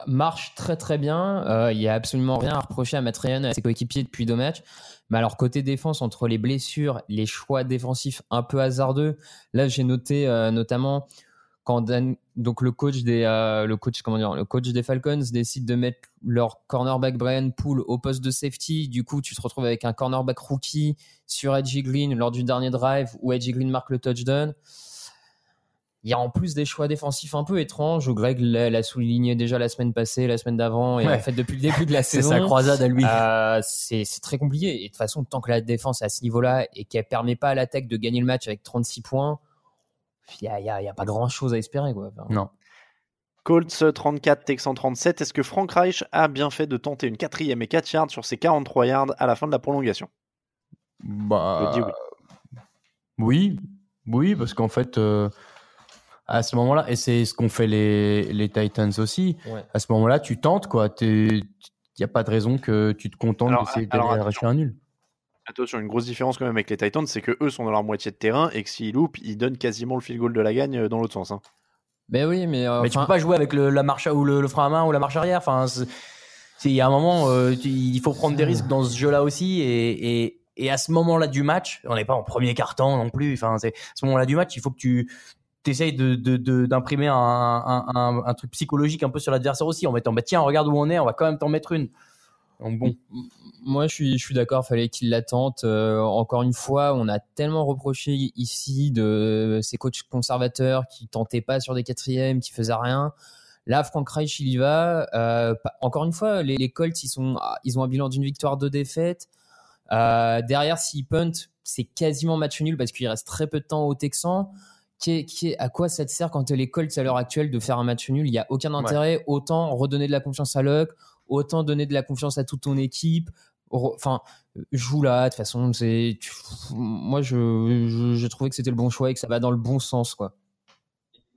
marche très très bien. Euh, Il y a absolument rien à reprocher à Matt Ryan et à ses coéquipiers depuis deux matchs. Mais alors côté défense, entre les blessures, les choix défensifs un peu hasardeux, là j'ai noté euh, notamment quand donc le coach des euh, le coach comment dire le coach des Falcons décide de mettre leur cornerback Brian Poole au poste de safety. Du coup, tu te retrouves avec un cornerback rookie sur Edgy Green lors du dernier drive où Edgy Green marque le touchdown. Il y a en plus des choix défensifs un peu étranges. Greg l'a souligné déjà la semaine passée, la semaine d'avant, et Ouais. en fait depuis le début de la C'est saison. sa croisade à lui. Euh, c'est c'est très compliqué. Et de toute façon, tant que la défense est à ce niveau-là et qu'elle permet pas à l'attaque de gagner le match avec 36 points, il n'y a, y a- il y a pas grand-chose à espérer. Quoi. Enfin, Non. Colts 34, Texans 37. Est-ce que Frank Reich a bien fait de tenter une quatrième et 4 yards sur ses 43 yards à la fin de la prolongation? Bah, Je dis oui. oui, oui, parce qu'en fait, euh, à ce moment-là, et c'est ce qu'ont fait les, les Titans aussi, ouais. à ce moment-là, tu tentes, quoi. Il n'y a pas de raison que tu te contentes d'essayer d'aller arracher un nul. Attention, une grosse différence quand même avec les Titans, c'est que eux sont dans leur moitié de terrain et que s'ils loupent, ils donnent quasiment le field goal de la gagne euh, dans l'autre sens. hein. Ben oui, mais, euh, Mais tu peux pas jouer avec le, la marche ou le, le frein à main ou la marche arrière. Enfin, il y a un moment, euh, tu- il faut prendre des risques dans ce jeu-là aussi. Et, et, et à ce moment-là du match, on n'est pas en premier quart-temps non plus. Enfin, c'est à ce moment-là du match, il faut que tu essayes de, de, de- d'imprimer un, un, un, un truc psychologique un peu sur l'adversaire aussi en mettant bah tiens regarde où on est on va quand même t'en mettre une donc bon moi, je suis, je suis d'accord, fallait qu'il la tente. Euh, encore une fois, on a tellement reproché ici de ces coachs conservateurs qui tentaient pas sur des quatrièmes, qui faisaient rien. Là, Frank Reich, il y va. Euh, encore une fois, les, les Colts, ils, sont, ils ont un bilan d'une victoire, deux défaites. Euh, derrière, s'ils punt, c'est quasiment match nul parce qu'il reste très peu de temps aux Texans. Qui est, qui est- à quoi ça te sert quand t'es les Colts à l'heure actuelle de faire un match nul? Il n'y a aucun intérêt. Autant redonner de la confiance à Luck, autant donner de la confiance à toute ton équipe. Enfin, joue là. De toute façon, c'est. Moi, je, je, je trouvais que c'était le bon choix et que ça va dans le bon sens, quoi.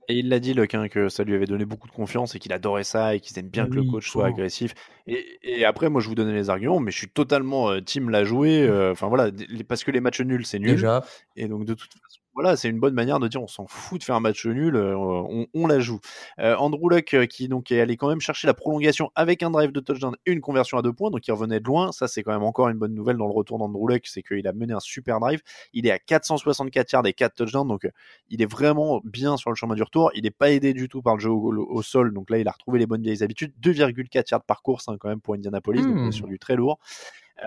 Et il l'a dit, Luck, hein, que ça lui avait donné beaucoup de confiance et qu'il adorait ça et qu'il aime bien que le coach soit agressif. Et, et après, moi, je vous donnais les arguments, mais je suis totalement euh, team la jouer. euh, Enfin voilà, parce que les matchs nuls, c'est nul. déjà Et donc, de toute façon, voilà, c'est une bonne manière de dire on s'en fout de faire un match nul, euh, on, on la joue. Euh, Andrew Luck, euh, qui donc est allé quand même chercher la prolongation avec un drive de touchdown et une conversion à deux points, donc il revenait de loin. Ça, c'est quand même encore une bonne nouvelle dans le retour d'Andrew Luck, c'est qu'il a mené un super drive. Il est à 464 yards et 4 touchdowns, donc il est vraiment bien sur le chemin du retour. Il n'est pas aidé du tout par le jeu au, au sol, donc là, il a retrouvé les bonnes vieilles habitudes. 2,4 yards par course, hein, quand même, pour Indianapolis, donc on est Hmm. sur du très lourd.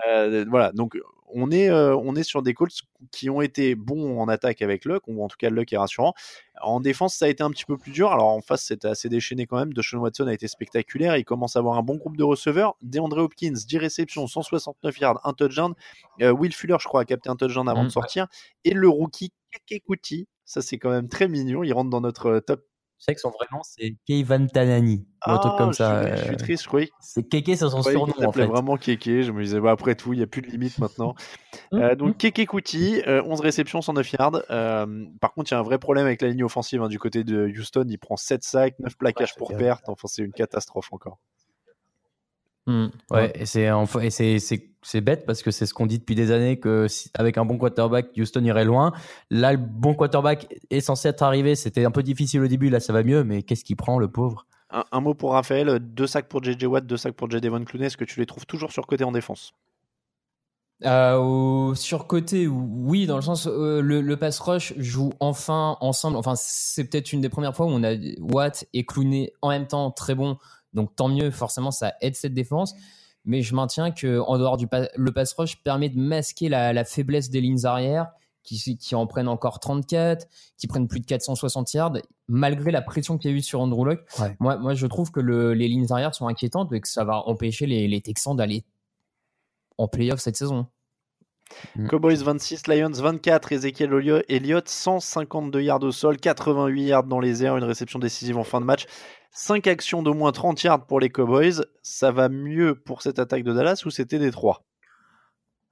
Euh, voilà, donc on est, euh, on est sur des Colts qui ont été bons en attaque avec Luck, ou en tout cas Luck est rassurant. En défense, ça a été un petit peu plus dur. Alors en face, c'était assez déchaîné quand même. Deshaun Watson a été spectaculaire. Il commence à avoir un bon groupe de receveurs. DeAndre Hopkins, 10 réceptions, 169 yards, un touchdown. Euh, Will Fuller, je crois, a capté un touchdown avant Mm, de sortir. Et le rookie Kakekuti Ça, c'est quand même très mignon. Il rentre dans notre euh, top. Sais que son vrai nom, c'est Keivan Tanani. Ou un truc Ah, comme je ça. suis- Je, euh, suis triste, je croyais C'est Keke, c'est son surnom en fait. vraiment Keke. Je me disais, bah, après tout, il n'y a plus de limite maintenant. Euh, donc, Keke Kuti, euh, 11 réceptions, 109 yards. Euh, par contre, il y a un vrai problème avec la ligne offensive hein, du côté de Houston. Il prend 7 sacs, 9 plaquages pour perte. Enfin, c'est une catastrophe encore. Hmm. Ouais, et c'est enfin, et c'est c'est c'est bête parce que c'est ce qu'on dit depuis des années que si- avec un bon quarterback, Houston irait loin. Là, le bon quarterback est censé être arrivé. C'était un peu difficile au début, là ça va mieux, mais qu'est-ce qu'il prend le pauvre? Un, un mot pour Raphaël 2 sacs pour JJ Watt, 2 sacs pour J. Devon Clooney. Est-ce que tu les trouves toujours surcotés en défense? Euh, au surcoté, oui, dans le sens euh, le, le pass rush joue enfin ensemble. Enfin, c'est peut-être une des premières fois où on a Watt et Clooney en même temps très bon. Donc tant mieux, forcément, ça aide cette défense. Mais je maintiens que en dehors du pa- le pass rush permet de masquer la, la faiblesse des lignes arrière qui, qui en prennent encore 34, qui prennent plus de 460 yards, malgré la pression qu'il y a eu sur Andrew Luck. Ouais. Moi, moi, je trouve que le- les lignes arrière sont inquiétantes et que ça va empêcher les, les Texans d'aller en playoff cette saison. Mm. Cowboys 26, Lions 24, Ezekiel Elliott 152 yards au sol, 88 yards dans les airs, une réception décisive en fin de match. 5 actions d'au moins 30 yards pour les Cowboys. Ça va mieux pour cette attaque de Dallas ou c'était des 3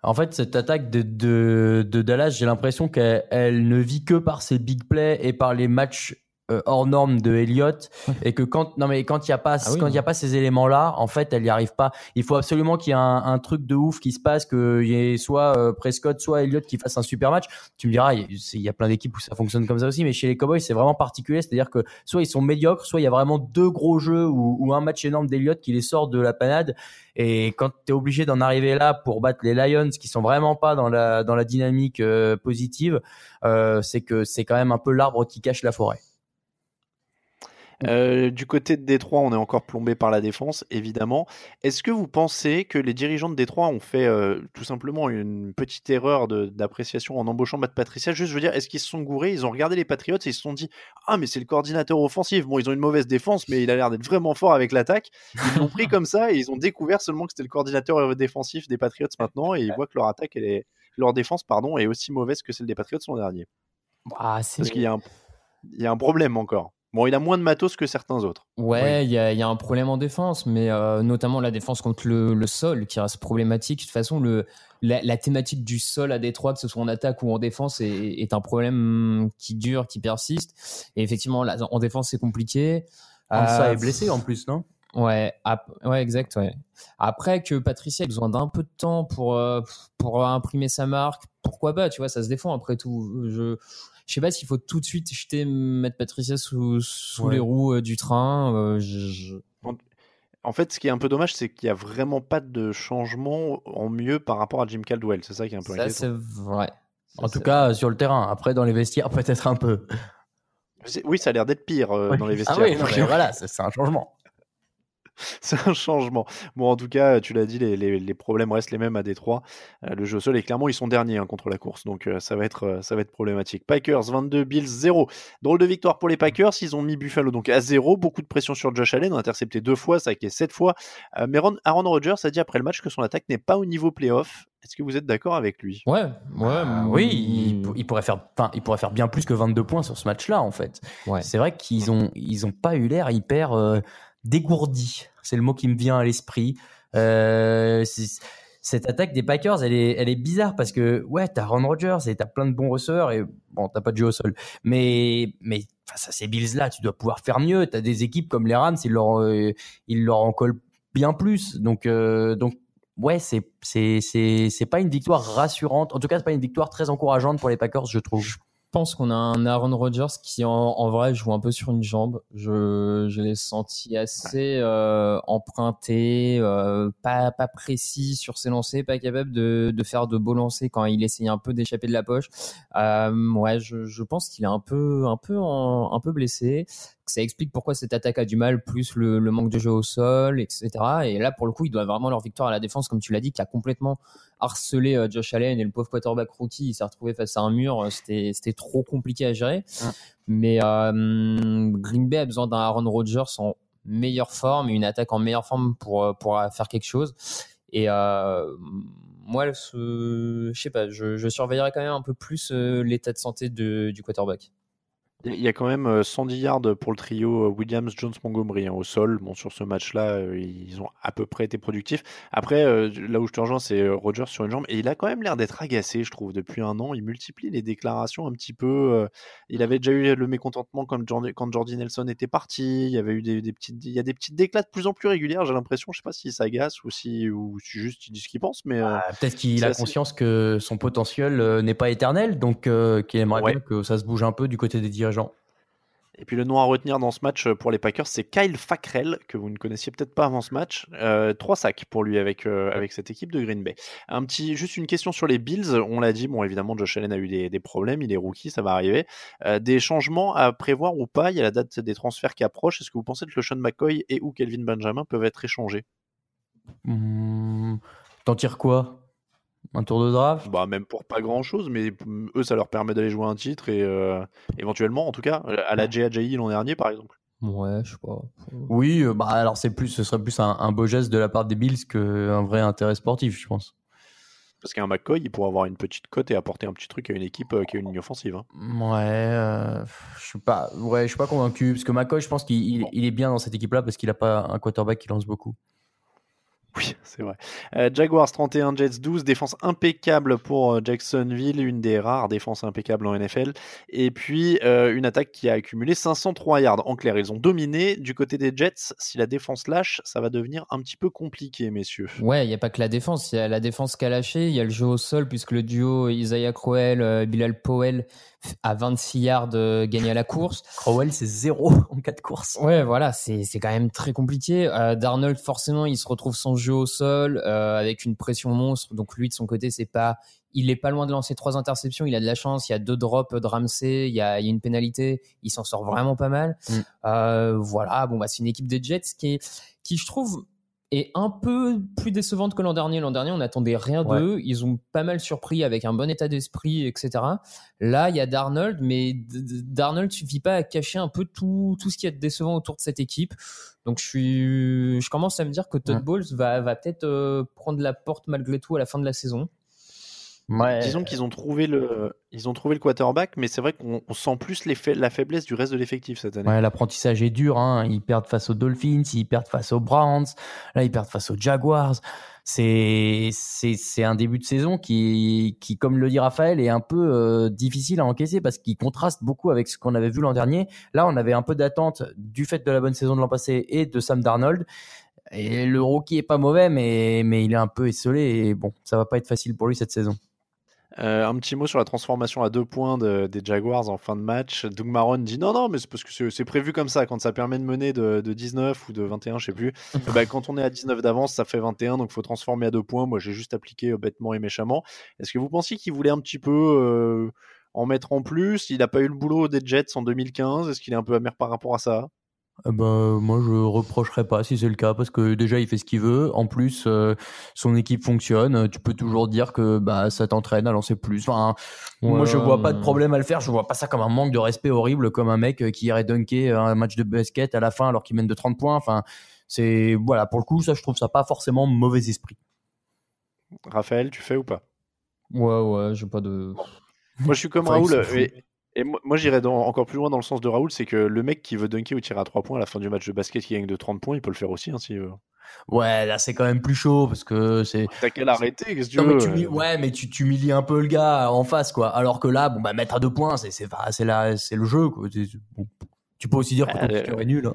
En fait, cette attaque de, de, de Dallas, j'ai l'impression qu'elle elle ne vit que par ses big plays et par les matchs hors normes de Elliott et que quand non mais quand il y a pas Ah oui, quand il y a pas ces éléments là en fait elle y arrive pas. Il faut absolument qu'il y ait un, un truc de ouf qui se passe que y ait soit euh, Prescott soit Elliott qui fasse un super match. Tu me diras il y, a plein d'équipes où ça fonctionne comme ça aussi mais chez les Cowboys c'est vraiment particulier. C'est à dire que soit ils sont médiocres soit il y a vraiment deux gros jeux ou, ou un match énorme d'Elliott qui les sort de la panade. Et quand tu es obligé d'en arriver là pour battre les Lions qui sont vraiment pas dans la dans la dynamique euh, positive euh, c'est que c'est quand même un peu l'arbre qui cache la forêt Euh, du côté de Détroit, on est encore plombé par la défense, évidemment. Est-ce que vous pensez que les dirigeants de Détroit ont fait euh, tout simplement une petite erreur d'appréciation en embauchant Matt Patricia? Juste, je veux dire, est-ce qu'ils se sont gourés? Ils ont regardé les Patriots et ils se sont dit Ah, mais c'est le coordinateur offensif. Bon, ils ont une mauvaise défense, mais il a l'air d'être vraiment fort avec l'attaque. Ils l'ont pris comme ça et ils ont découvert seulement que c'était le coordinateur défensif des Patriots maintenant et ils voient que leur attaque, elle est, leur défense, pardon, est aussi mauvaise que celle des Patriots l'an dernier. ah, Parce qu'il y, a un- il y a un problème encore. Bon, il a moins de matos que certains autres. Ouais, il y, a, il y a un problème en défense, mais euh, notamment la défense contre le, le sol qui reste problématique. De toute façon, le, la, la thématique du sol à Détroit, que ce soit en attaque ou en défense, est, est un problème qui dure, qui persiste. Et effectivement, là, en défense, c'est compliqué. ça Euh, est blessé en plus non? Ouais, ap- ouais, exact. Ouais. Après que Patricia a besoin d'un peu de temps pour euh, pour imprimer sa marque, pourquoi pas Tu vois, ça se défend après tout. Je je sais pas s'il faut tout de suite jeter mettre Patricia sous sous Ouais. les roues euh, du train. euh, je- je- En fait, ce qui est un peu dommage, c'est qu'il n'y a vraiment pas de changement en mieux par rapport à Jim Caldwell. C'est ça qui est un peu Ça c'est vrai. Ça, en tout cas sur le terrain après dans les vestiaires peut-être un peu Oui, ça a l'air d'être pire euh, dans les ah vestiaires. oui non, mais voilà c'est un changement C'est un changement. Bon, en tout cas, tu l'as dit, les, les- les problèmes restent les mêmes à Détroit. Euh, le jeu au sol, et clairement, ils sont derniers hein, contre la course. Donc, euh, ça, va être, euh, ça va être problématique. Packers 22, Bills 0. Drôle de victoire pour les Packers. Ils ont mis Buffalo donc à 0. Beaucoup de pression sur Josh Allen. Intercepté deux fois, ça a été 7 fois. Euh, mais Ron- Aaron Rodgers a dit après le match que son attaque n'est pas au niveau playoff. Est-ce que vous êtes d'accord avec lui? Ouais, ouais. Ah oui il, il pourrait faire il pourrait faire bien plus que 22 points sur ce match là en fait Ouais. c'est vrai qu'ils ont ils ont pas eu l'air hyper euh, dégourdis c'est le mot qui me vient à l'esprit euh, cette attaque des Packers, elle est, elle est bizarre parce que ouais, t'as Ron Rodgers et t'as plein de bons receveurs et bon, t'as pas de jeu au sol. Mais mais face à ces Bills là, tu dois pouvoir faire mieux. T'as des équipes comme les Rams, ils leur euh, ils leur en collent bien plus. Donc euh, donc ouais, c'est c'est c'est c'est pas une victoire rassurante. En tout cas, c'est pas une victoire très encourageante pour les Packers, je trouve. Je pense qu'on a un Aaron Rodgers qui en, en vrai joue un peu sur une jambe. Je, je l'ai senti assez euh, emprunté, euh, pas, pas précis sur ses lancers, pas capable de, de faire de beaux lancers quand il essayait un peu d'échapper de la poche. Euh, ouais, je, je pense qu'il est un peu, un peu, en- un peu blessé. Ça explique pourquoi cette attaque a du mal, plus le, le manque de jeu au sol, etc. Et là, pour le coup, ils doivent vraiment leur victoire à la défense, comme tu l'as dit, qui a complètement harcelé euh, Josh Allen et le pauvre quarterback rookie, il s'est retrouvé face à un mur. euh, C'était, c'était trop compliqué à gérer. Mais euh, Green Bay a besoin d'un Aaron Rodgers en meilleure forme et une attaque en meilleure forme pour, pour faire quelque chose. Et euh, moi, ce, je sais pas, je, je surveillerai quand même un peu plus l'état de santé de, du quarterback. Il y a quand même euh, 110 yards pour le trio euh, Williams, Jones, Montgomery hein, au sol. Bon, sur ce match-là, euh, ils ont à peu près été productifs. Après, euh, là où je te rejoins, c'est euh, Rogers sur une jambe. Et il a quand même l'air d'être agacé, je trouve, depuis un an. Il multiplie les déclarations un petit peu. euh, il avait déjà eu le mécontentement quand Jordi, quand Jordi Nelson était parti. Il y avait eu des, des petites, il y a des petites déclats de plus en plus régulières, j'ai l'impression. Je sais pas si ça agace ou si, ou juste il dit ce qu'il pense, mais. euh, Ah, Peut-être qu'il a assez- conscience que son potentiel euh, n'est pas éternel, donc euh, qu'il aimerait Ouais. bien que ça se bouge un peu du côté des dirigeants. Et puis le nom à retenir dans ce match euh, pour les Packers, c'est Kyle Fackrell, que vous ne connaissiez peut-être pas avant ce match. Euh, trois sacs pour lui avec, euh, avec cette équipe de Green Bay. Un petit, juste une question sur les Bills. On l'a dit, bon évidemment Josh Allen a eu des, des problèmes, il est rookie, ça va arriver. Euh, des changements à prévoir ou pas? Il y a la date des transferts qui approche. Est-ce que vous pensez que le Sean McCoy et ou Kelvin Benjamin peuvent être échangés? Hmm, T'en tires quoi? Un tour de draft? Bah même pour pas grand chose, mais eux ça leur permet d'aller jouer un titre et euh, éventuellement en tout cas à la J.A.J.I. l'an dernier par exemple. Ouais, je sais pas. Oui, euh, bah alors c'est plus, ce serait plus un, un beau geste de la part des Bills qu'un vrai intérêt sportif, je pense. Parce qu'un McCoy, il pourrait avoir une petite cote et apporter un petit truc à une équipe euh, qui a une ligne offensive. hein. Ouais, euh, je suis pas, ouais, je suis pas convaincu parce que McCoy, je pense qu'il il- il est bien dans cette équipe-là parce qu'il a pas un quarterback qui lance beaucoup. Oui, c'est vrai. Euh, Jaguars 31, Jets 12, défense impeccable pour euh, Jacksonville, une des rares défenses impeccables en NFL. Et puis euh, une attaque qui a accumulé 503 yards. En clair, ils ont dominé. Du côté des Jets, si la défense lâche, ça va devenir un petit peu compliqué, messieurs. Ouais, il n'y a pas que la défense. Il y a la défense qui a lâché. Il y a le jeu au sol, puisque le duo Isaiah Crowell, Bilal Powell à 26 yards gagné à la course. Crowell, c'est zéro en cas de course. Ouais, voilà, c'est c'est quand même très compliqué. Euh, Darnold, forcément, il se retrouve sans jeu au sol, euh, avec une pression monstre. Donc lui, de son côté, c'est pas, il est pas loin de lancer trois interceptions. Il a de la chance. Il y a deux drops de Ramsey. Il y a, il y a une pénalité. Il s'en sort vraiment pas mal. Mm. Euh, voilà. Bon, bah, c'est une équipe des Jets qui est, qui je trouve est un peu plus décevante que l'an dernier. L'an dernier, on n'attendait rien Ouais. d'eux. Ils ont pas mal surpris avec un bon état d'esprit, etc. Là, il y a Darnold, mais Darnold suffit pas à cacher un peu tout, tout ce qui est décevant autour de cette équipe. Donc, je suis, je commence à me dire que Todd Ouais. Bowles va, va peut-être euh, prendre la porte malgré tout à la fin de la saison. Ouais. Disons qu'ils ont trouvé le, ils ont trouvé le quarterback, mais c'est vrai qu'on on sent plus la faiblesse du reste de l'effectif cette année. Ouais, l'apprentissage est dur. Hein. Ils perdent face aux Dolphins, ils perdent face aux Browns, là ils perdent face aux Jaguars. C'est c'est c'est un début de saison qui qui comme le dit Raphaël est un peu euh, difficile à encaisser parce qu'il contraste beaucoup avec ce qu'on avait vu l'an dernier. Là, on avait un peu d'attente du fait de la bonne saison de l'an passé et de Sam Darnold. Et le rookie est pas mauvais, mais mais il est un peu esselé et bon, ça va pas être facile pour lui cette saison. Euh, un petit mot sur la transformation à deux points de- des Jaguars en fin de match. Doug Marron dit non, non, mais c'est parce que c'est- prévu comme ça. Quand ça permet de mener de, de 19 ou de 21, je sais plus. bah, quand on est à 19 d'avance, ça fait 21, donc il faut transformer à deux points. Moi, j'ai juste appliqué euh, bêtement et méchamment. Est-ce que vous pensiez qu'il voulait un petit peu euh, en mettre en plus? Il n'a pas eu le boulot des Jets en 2015. Est-ce qu'il est un peu amer par rapport à ça? Eh ben, moi, je reprocherais pas si c'est le cas, parce que déjà, il fait ce qu'il veut. En plus, euh, son équipe fonctionne. Tu peux toujours dire que bah, ça t'entraîne à lancer plus. Enfin, moi, je vois pas de problème à le faire. Je vois pas ça comme un manque de respect horrible, comme un mec euh, qui irait dunker un match de basket à la fin alors qu'il mène de 30 points. Enfin, c'est voilà. Pour le coup, ça, je trouve ça pas forcément mauvais esprit. Raphaël, tu fais ou pas? Ouais, ouais, j'ai pas de. Moi, je suis comme Raoul. Et, et moi, moi, j'irais encore plus loin dans le sens de Raoul c'est que le mec qui veut dunker ou tirer à 3 points à la fin du match de basket qui gagne de 30 points, il peut le faire aussi hein, s'il veut. Ouais, là, c'est quand même plus chaud parce que c'est. T'as qu'à l'arrêter, qu'est-ce que tu mais veux tu humilies- ouais, mais tu tu humilies un peu le gars en face, quoi. Alors que là, bon, bah, mettre à deux points, c'est c'est le jeu, quoi. Tu peux aussi dire que ton kicker est nul. hein.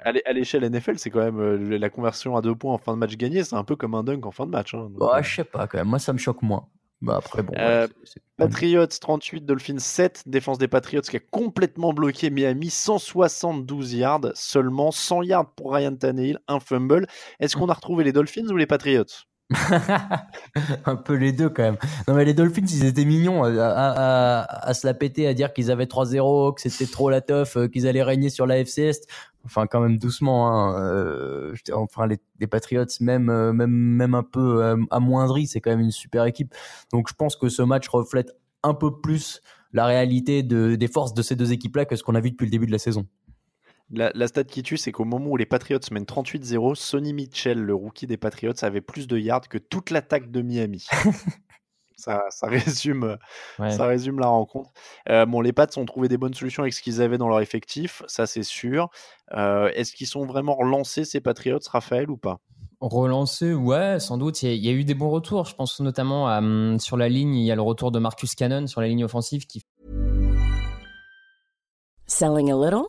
À l'é- à l'échelle NFL, c'est quand même euh, la conversion à deux points en fin de match gagné, c'est un peu comme un dunk en fin de match. hein. Ouais, euh, je sais pas quand même. Moi, ça me choque moins. Bah après, bon. Euh, ouais, Patriots 38, Dolphins 7, défense des Patriots qui a complètement bloqué Miami, 172 yards seulement, 100 yards pour Ryan Tannehill, un fumble. Est-ce qu'on a retrouvé les Dolphins ou les Patriots? un peu les deux quand même. Non mais les Dolphins, ils étaient mignons euh, à, se la péter, à dire qu'ils avaient 3-0, que c'était trop la teuf, euh, qu'ils allaient régner sur la FC Est. Enfin quand même doucement. Hein. euh, enfin les, Patriots, même même même un peu amoindris, c'est quand même une super équipe. Donc je pense que ce match reflète un peu plus la réalité de, des forces de ces deux équipes-là que ce qu'on a vu depuis le début de la saison. La, la stat qui tue, c'est qu'au moment où les Patriots mènent 38-0, Sonny Mitchell, le rookie des Patriots, avait plus de yards que toute l'attaque de Miami. Ça, ça résume, Ouais. ça résume la rencontre. Euh, bon, les Pats ont trouvé des bonnes solutions avec ce qu'ils avaient dans leur effectif, ça c'est sûr. Euh, Est-ce qu'ils sont vraiment relancés ces Patriots, Raphaël, ou pas? Relancer, ouais, sans doute. Il y, a, il y a eu des bons retours. Je pense notamment à, hum, sur la ligne, il y a le retour de Marcus Cannon sur la ligne offensive qui Selling a little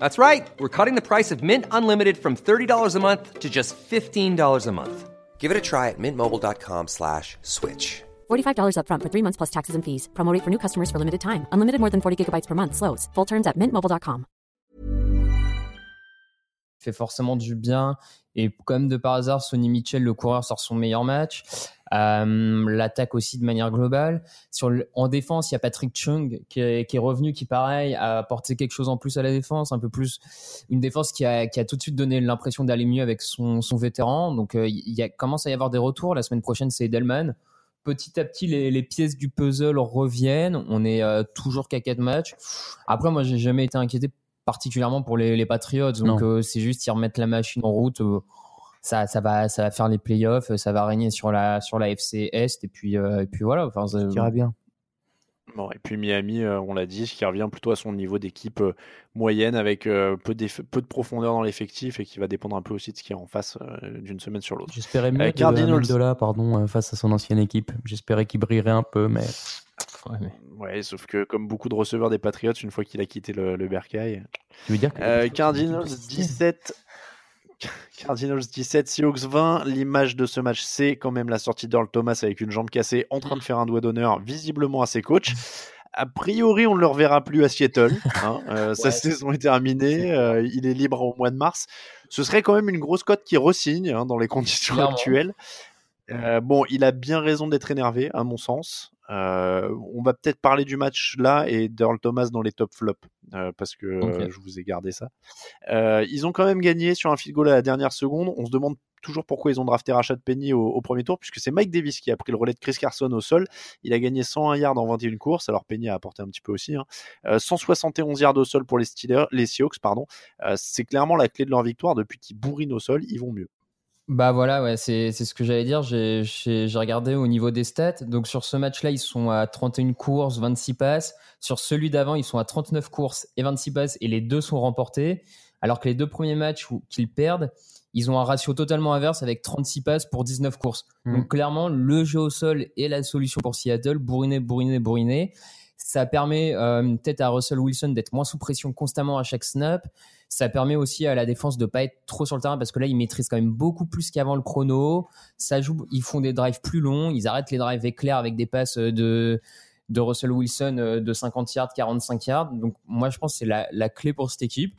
That's right. We're cutting the price of Mint Unlimited from $30 a month to just $15 a month. Give it a try at mintmobile.com slash switch. $45 upfront for three months plus taxes and fees. Promo rate for new customers for limited time. Unlimited more than 40 gigabytes per month. Slows. Full terms at mintmobile.com. fait forcément du bien. Et comme de par hasard, Sonny Mitchell, le coureur, sort son meilleur match. Euh, L'attaque aussi de manière globale. Sur le- en défense, il y a Patrick Chung qui est, qui est revenu, qui pareil a apporté quelque chose en plus à la défense, un peu plus une défense qui a, qui a tout de suite donné l'impression d'aller mieux avec son, son vétéran. Donc euh, il y a, commence à y avoir des retours. La semaine prochaine, c'est Edelman. Petit à petit, les, les pièces du puzzle reviennent. On est euh, toujours qu'à 4 matchs. Après, moi, j'ai jamais été inquiété particulièrement pour les, les Patriots. Donc, euh, c'est juste ils remettent la machine en route. euh, ça, ça va, ça va faire les playoffs. Ça va régner sur la, sur la FC Est. Et puis, euh, et puis voilà. Enfin, ça- ira bien. Bon, et puis Miami, euh, on l'a dit, qui revient plutôt à son niveau d'équipe euh, moyenne avec euh, peu, de profondeur dans l'effectif et qui va dépendre un peu aussi de ce qui est en face euh, d'une semaine sur l'autre. J'espérais mieux Euh, de Cardinals. Amendola, pardon, euh, face à son ancienne équipe. J'espérais qu'il brillerait un peu, mais ouais, mais- Ouais, sauf que comme beaucoup de receveurs des Patriots, une fois qu'il a quitté le, le Bercail. tu veux dire que Euh, Cardinals 17. Cardinals 17, Seahawks 20. L'image de ce match, c'est quand même la sortie d'Earl Thomas avec une jambe cassée, en train de faire un doigt d'honneur, visiblement à ses coachs. A priori, on ne le reverra plus à Seattle. hein. Euh, Sa saison est terminée. euh, il est libre au mois de mars. Ce serait quand même une grosse cote qui resigne hein, dans les conditions Clairement. actuelles. Euh, bon, il a bien raison d'être énervé, à mon sens. Euh, on va peut-être parler du match là et d'Earl Thomas dans les top flops, euh, parce que euh, je vous ai gardé ça. Ils ont quand même gagné sur un field goal à la dernière seconde. On se demande toujours pourquoi ils ont drafté Rashad Penny au, au premier tour, puisque c'est Mike Davis qui a pris le relais de Chris Carson au sol. Il a gagné 101 yards en 21 courses, alors Penny a apporté un petit peu aussi. hein. Euh, 171 yards au sol pour les Steelers, les Seahawks, pardon. Euh, c'est clairement la clé de leur victoire. Depuis qu'ils bourrinent au sol, ils vont mieux. Bah voilà, ouais, c'est c'est ce que j'allais dire. J'ai j'ai- j'ai regardé au niveau des stats. Donc sur ce match-là, ils sont à 31 courses, 26 passes. Sur celui d'avant, ils sont à 39 courses et 26 passes et les deux sont remportés. Alors que les deux premiers matchs où- qu'ils perdent, ils ont un ratio totalement inverse avec 36 passes pour 19 courses. Mm. Donc clairement, le jeu au sol est la solution pour Seattle. Bourriner, bourriner, bourriner. Ça permet euh, peut-être à Russell Wilson d'être moins sous pression constamment à chaque snap. Ça permet aussi à la défense de pas être trop sur le terrain parce que là, ils maîtrisent quand même beaucoup plus qu'avant le chrono. Ça joue, ils font des drives plus longs. Ils arrêtent les drives éclairs avec des passes de, de Russell Wilson euh, de 50 yards, 45 yards. Donc, moi, je pense que c'est la, clé pour cette équipe.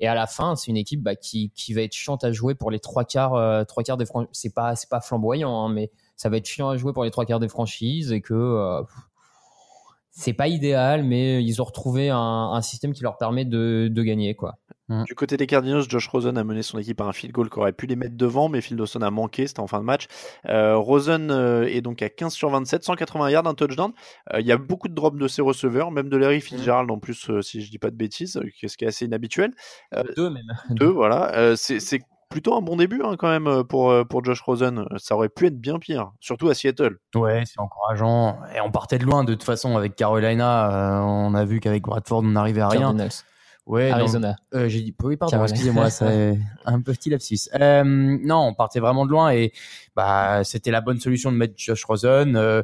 Et à la fin, c'est une équipe bah, qui, va être chiante à jouer pour les trois quarts, euh, trois quarts des franchises. C'est pas, pas flamboyant, hein, mais ça va être chiant à jouer pour les trois quarts des franchises et que euh, c'est pas idéal, mais ils ont retrouvé un, un système qui leur permet de, de gagner, quoi. Du côté des Cardinals, Josh Rosen a mené son équipe à un field goal qui aurait pu les mettre devant, mais Phil Dawson a manqué, c'était en fin de match. Euh, Rosen euh, est donc à 15 sur 27, 180 yards, un touchdown. Euh, Il y a beaucoup de drops de ses receveurs, même de Larry Fitzgerald en plus, euh, si je dis pas de bêtises, ce qui est assez inhabituel. Euh, Deux même. deux, voilà. Euh, c'est c'est plutôt un bon début hein, quand même euh, pour, euh, pour Josh Rosen. Ça aurait pu être bien pire, surtout à Seattle. Ouais, c'est encourageant. Et on partait de loin, de toute façon, avec Carolina. euh, on a vu qu'avec Bradford, on n'arrivait à rien. Cardinals. Ouais, Arizona. euh, j'ai dit, oui, pardon, excusez-moi, c'est un petit lapsus. Euh, non, on partait vraiment de loin et bah, c'était la bonne solution de mettre Josh Rosen. Euh,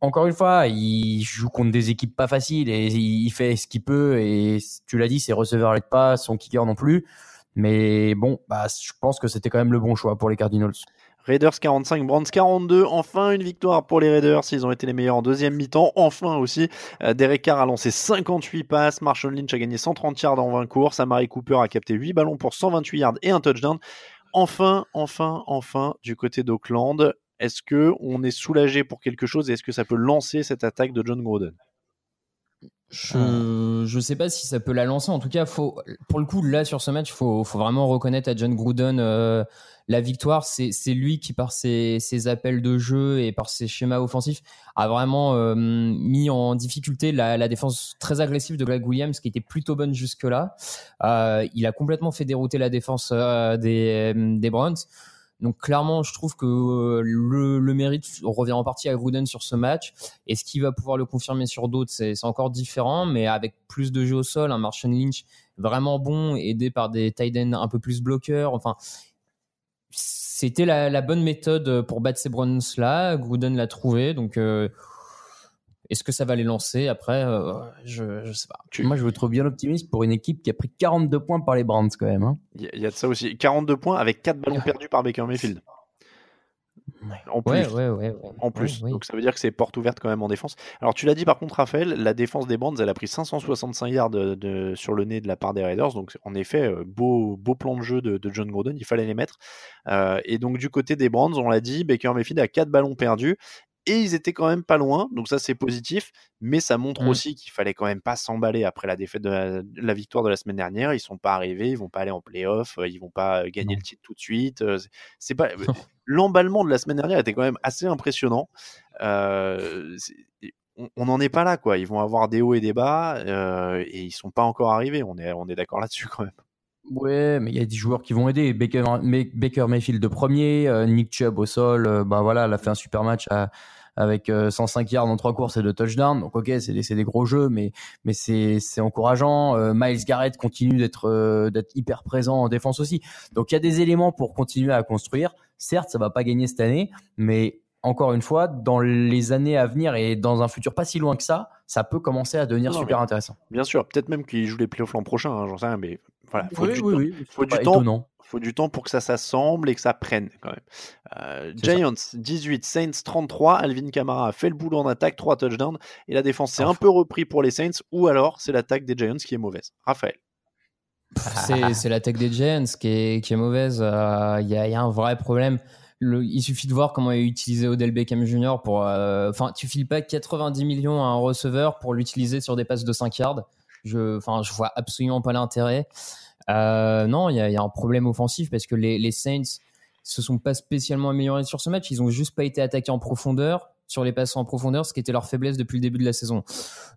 encore une fois, il joue contre des équipes pas faciles et il fait ce qu'il peut. Et tu l'as dit, ses receveurs n'aident pas, son kicker non plus. Mais bon, bah, je pense que c'était quand même le bon choix pour les Cardinals. Raiders 45, Brands 42. Enfin, une victoire pour les Raiders. Ils ont été les meilleurs en deuxième mi-temps. Enfin aussi, euh, Derek Carr a lancé 58 passes. Marshall Lynch a gagné 130 yards en 20 courses. Amari Cooper a capté 8 ballons pour 128 yards et un touchdown. Enfin, enfin, enfin, du côté d'Oakland, est-ce que on est soulagé pour quelque chose et est-ce que ça peut lancer cette attaque de John Gruden? Je je sais pas si ça peut la lancer. En tout cas, faut pour le coup là sur ce match, faut faut vraiment reconnaître à John Gruden euh, la victoire. C'est c'est lui qui par ses ses appels de jeu et par ses schémas offensifs a vraiment euh, mis en difficulté la, la défense très agressive de Greg Williams qui était plutôt bonne jusque là. Euh, il a complètement fait dérouter la défense euh, des des Browns. Donc clairement, je trouve que euh, le, le, mérite revient en partie à Gruden sur ce match. Est-ce qu'il va pouvoir le confirmer sur d'autres C'est encore différent, mais avec plus de jeux au sol, un Martian Lynch vraiment bon, aidé par des tight ends un peu plus bloqueurs. Enfin, c'était la, la, bonne méthode pour battre ces Browns-là. Gruden l'a trouvé, donc... Euh, est-ce que ça va les lancer après euh, Je ne sais pas. Moi, je veux trop bien optimiste pour une équipe qui a pris 42 points par les Browns quand même. Hein. Il y, a de ça aussi. 42 points avec 4 ballons perdus par Baker Mayfield. En plus. Ouais, ouais, en plus. Donc ça veut dire que c'est porte ouverte quand même en défense. Alors tu l'as dit par contre, Raphaël, la défense des Browns, elle a pris 565 yards de, sur le nez de la part des Raiders. Donc en effet, euh, beau, beau plan de jeu de, John Gruden, il fallait les mettre. Euh, et donc du côté des Browns, on l'a dit, Baker Mayfield a 4 ballons perdus et ils étaient quand même pas loin, donc ça c'est positif, mais ça montre mmh. aussi qu'il fallait quand même pas s'emballer après la défaite de la, victoire de la semaine dernière. Ils sont pas arrivés, ils vont pas aller en playoff, euh, ils vont pas euh, gagner le titre tout de suite. Euh, c'est pas l'emballement de la semaine dernière était quand même assez impressionnant. on n'en est pas là quoi. Ils vont avoir des hauts et des bas et ils sont pas encore arrivés. On est on est d'accord là-dessus quand même. Ouais, mais il y a des joueurs qui vont aider. Baker, Baker Mayfield de premier, Nick Chubb au sol, bah voilà, elle a fait un super match à, avec 105 euh, yards en trois courses et deux touchdowns. Donc ok, c'est des, des, gros jeux, mais mais c'est encourageant. Euh, Miles Garrett continue d'être euh, d'être hyper présent en défense aussi. Donc il y a des éléments pour continuer à construire. Certes, ça va pas gagner cette année, mais encore une fois, dans les années à venir et dans un futur pas si loin que ça, ça peut commencer à devenir super intéressant. Bien sûr, peut-être même qu'il joue les playoffs l'an prochain, hein, j'en sais rien, mais voilà, faut oui, du, oui, temps, oui. faut du temps faut du temps pour que ça s'assemble et que ça prenne quand même. Euh, Giants 18, Saints 33. Alvin Kamara a fait le boulot en attaque, 3 touchdowns. Et la défense s'est un peu repris pour les Saints. Ou alors c'est l'attaque des Giants qui est mauvaise. Raphaël. C'est l'attaque des Giants qui est, qui est mauvaise. Euh, il y, a, y, a un vrai problème. Le, il suffit de voir comment est utilisé Odell Beckham Jr. pour. Euh, enfin, tu files pas 90 millions à un receveur pour l'utiliser sur des passes de 5 yards. Je, enfin, je vois absolument pas l'intérêt. Euh, non, il y, a un problème offensif parce que les, les Saints se sont pas spécialement améliorés sur ce match. Ils ont juste pas été attaqués en profondeur sur les passes en profondeur, ce qui était leur faiblesse depuis le début de la saison.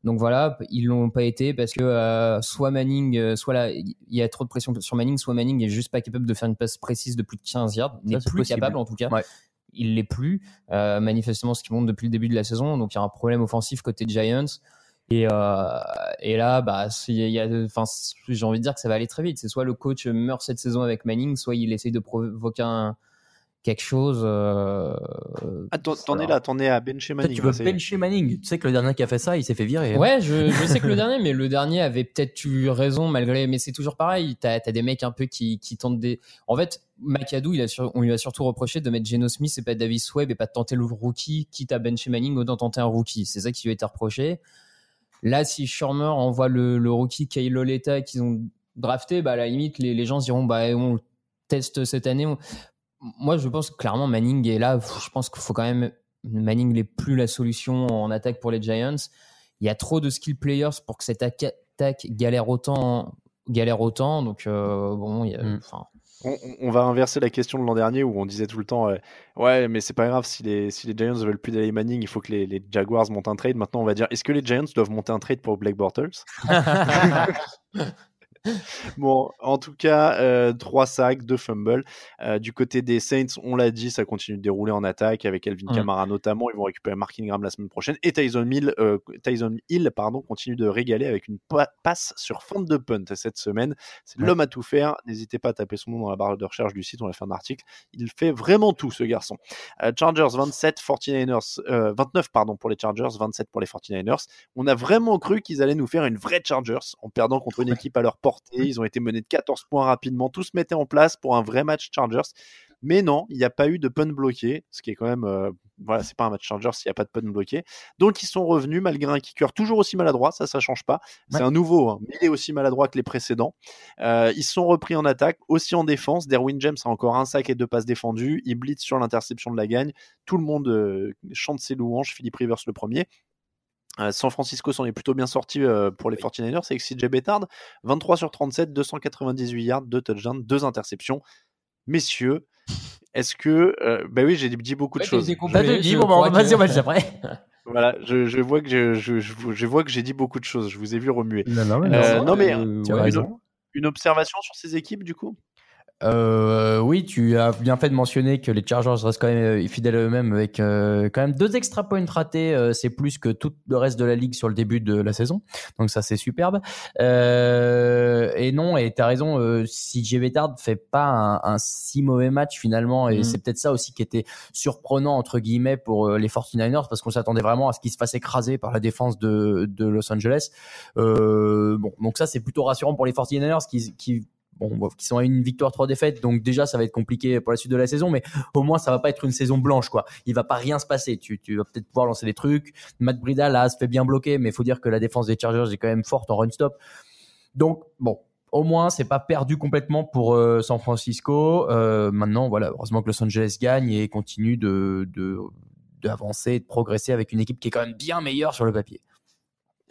Donc voilà, ils l'ont pas été parce que euh, soit Manning, euh, soit là, il y a trop de pression sur Manning, soit Manning est juste pas capable de faire une passe précise de plus de 15 yards, n'est plus capable en tout cas. Il l'est plus, manifestement ce qui monte depuis le début de la saison. Donc il y a un problème offensif côté Giants. Et, euh, et là, bah, y a, enfin, j'ai envie de dire que ça va aller très vite. C'est soit le coach meurt cette saison avec Manning, soit il essaye de provoquer un, quelque chose. Euh, ah, t'en es là, t'en es à bencher Manning. Tu veux bencher Manning Tu sais que le dernier qui a fait ça, il s'est fait virer. Hein. Ouais, je, je sais que le dernier, mais le dernier avait peut-être eu raison malgré. Mais c'est toujours pareil. T'as as des mecs un peu qui, qui tentent des. En fait, McAdoo, il a sur, on lui a surtout reproché de mettre Geno Smith et pas Davis Webb et pas de tenter le rookie, quitte à bencher Manning d'en tenter un rookie. C'est ça qui lui a été reproché. Là, si Schirmer envoie le, le rookie Kyle Loleta qu'ils ont drafté, bah, à la limite, les, les gens diront, bah, on teste cette année. Moi, je pense que clairement, Manning est là. Je pense qu'il faut quand même. Manning n'est plus la solution en attaque pour les Giants. Il y a trop de skill players pour que cette attaque galère autant. Galère autant. Donc, euh, bon, il y a, mm. On, va inverser la question de l'an dernier où on disait tout le temps euh, ouais mais c'est pas grave si les, si les Giants veulent plus d'aller Manning il faut que les, Jaguars montent un trade. Maintenant on va dire est-ce que les Giants doivent monter un trade pour Black Bortles? Bon, en tout cas, euh, trois sacs, deux fumbles. Euh, du côté des Saints, on l'a dit, ça continue de dérouler en attaque avec Elvin Mm. Kamara notamment. Ils vont récupérer Mark Ingram la semaine prochaine. Et Tyson Hill, euh, Tyson Hill pardon, continue de régaler avec une pa- passe sur fin de punt cette semaine. C'est Ouais. l'homme à tout faire. N'hésitez pas à taper son nom dans la barre de recherche du site, on a fait un article. Il fait vraiment tout, ce garçon. Euh, Chargers 27, 49ers, euh, 29 pardon, pour les Chargers, 27 pour les 49ers. On a vraiment cru qu'ils allaient nous faire une vraie Chargers en perdant contre une équipe à leur Ils ont été menés de 14 points rapidement. Tout se mettait en place pour un vrai match Chargers. Mais non, il n'y a pas eu de punt bloqué, ce qui est quand même. euh, voilà, c'est pas un match Chargers s'il n'y a pas de punt bloqué. Donc ils sont revenus malgré un kicker toujours aussi maladroit, ça, ça change pas. C'est Ouais. un nouveau, hein, mais il est aussi maladroit que les précédents. Euh, ils sont repris en attaque, aussi en défense. Derwin James a encore un sac et deux passes défendues. Il blitz sur l'interception de la gagne. Tout le monde euh, chante ses louanges. Philippe Rivers le premier. Euh, San Francisco s'en est plutôt bien sorti euh, pour les 49ers avec CJ Bettard. 23 sur 37, 298 yards, 2 touchdowns, 2 interceptions. Messieurs, est-ce que. euh, bah oui, j'ai dit beaucoup de choses. complet, Bah, bon, on va après. voilà, je, je vois que je, je, je, je vois que j'ai dit beaucoup de choses. Je vous ai vu remuer. Non, non, mais Euh, non, mais euh, tu as ouais, raison. une, une observation sur ces équipes du coup? Euh, oui, tu as bien fait de mentionner que les Chargers restent quand même euh, fidèles à eux-mêmes avec euh, quand même deux extra points ratés. euh, c'est plus que tout le reste de la ligue sur le début de la saison. Donc ça, c'est superbe. Euh, et non, et t'as raison. Euh, si J. Bettard fait pas un, un si mauvais match finalement, et Mhm. c'est peut-être ça aussi qui était surprenant entre guillemets pour euh, les 49ers parce qu'on s'attendait vraiment à ce qu'ils se fassent écraser par la défense de, de Los Angeles. Euh, bon, donc ça c'est plutôt rassurant pour les 49ers qui, qui bon, qui sont à une victoire, trois défaites, donc déjà ça va être compliqué pour la suite de la saison, mais au moins ça va pas être une saison blanche, quoi. Il va pas rien se passer. Tu, vas peut-être pouvoir lancer des trucs. Matt Brida là se fait bien bloquer, mais il faut dire que la défense des Chargers est quand même forte en run stop. Donc bon. Au moins, c'est pas perdu complètement pour euh, San Francisco. Euh, maintenant, voilà, heureusement que Los Angeles gagne et continue de de- d'avancer et de progresser avec une équipe qui est quand même bien meilleure sur le papier.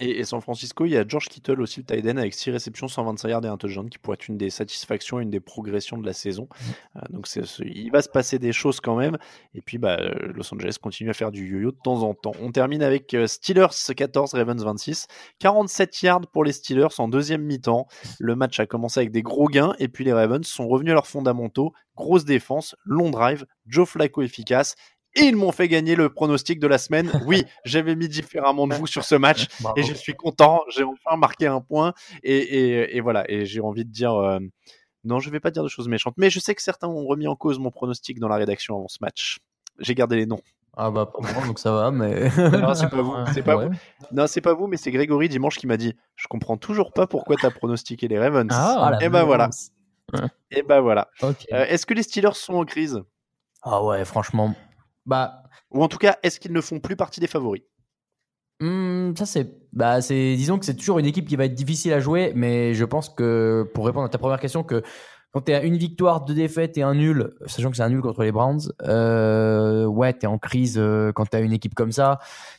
Et, et San Francisco, il y a George Kittle aussi, le tight end, avec 6 réceptions, 125 yards et un touchdown, qui pourrait être une des satisfactions, une des progressions de la saison. Euh, donc c'est, il va se passer des choses quand même. Et puis bah, Los Angeles continue à faire du yo-yo de temps en temps. On termine avec euh, Steelers 14, Ravens 26. 47 yards pour les Steelers en deuxième mi-temps. Le match a commencé avec des gros gains et puis les Ravens sont revenus à leurs fondamentaux. Grosse défense, long drive, Joe Flacco efficace. Ils m'ont fait gagner le pronostic de la semaine. Oui, j'avais mis différemment de vous sur ce match et je suis content. J'ai enfin marqué un point. Et, et- et voilà. Et j'ai envie de dire. euh, non, je vais pas dire de choses méchantes. Mais je sais que certains ont remis en cause mon pronostic dans la rédaction avant ce match. J'ai gardé les noms. Ah bah pour moi, donc ça va, mais Non, c'est pas vous. C'est pas Ouais. vous. Non, c'est pas vous, mais c'est Grégory dimanche qui m'a dit Je comprends toujours pas pourquoi t'as pronostiqué les Ravens. Ah, et ben voilà. Et ben voilà. Ok. Euh, est-ce que les Steelers sont en crise? Ah ouais, franchement. Bah, Ou en tout cas, est-ce qu'ils ne font plus partie des favoris? Hmm, ça c'est, bah c'est, disons que c'est toujours une équipe qui va être difficile à jouer, mais je pense que pour répondre à ta première question, que quand t'es à une victoire, deux défaites et un nul, sachant que c'est un nul contre les Browns, euh, ouais, t'es en crise euh, quand t'as une équipe comme ça.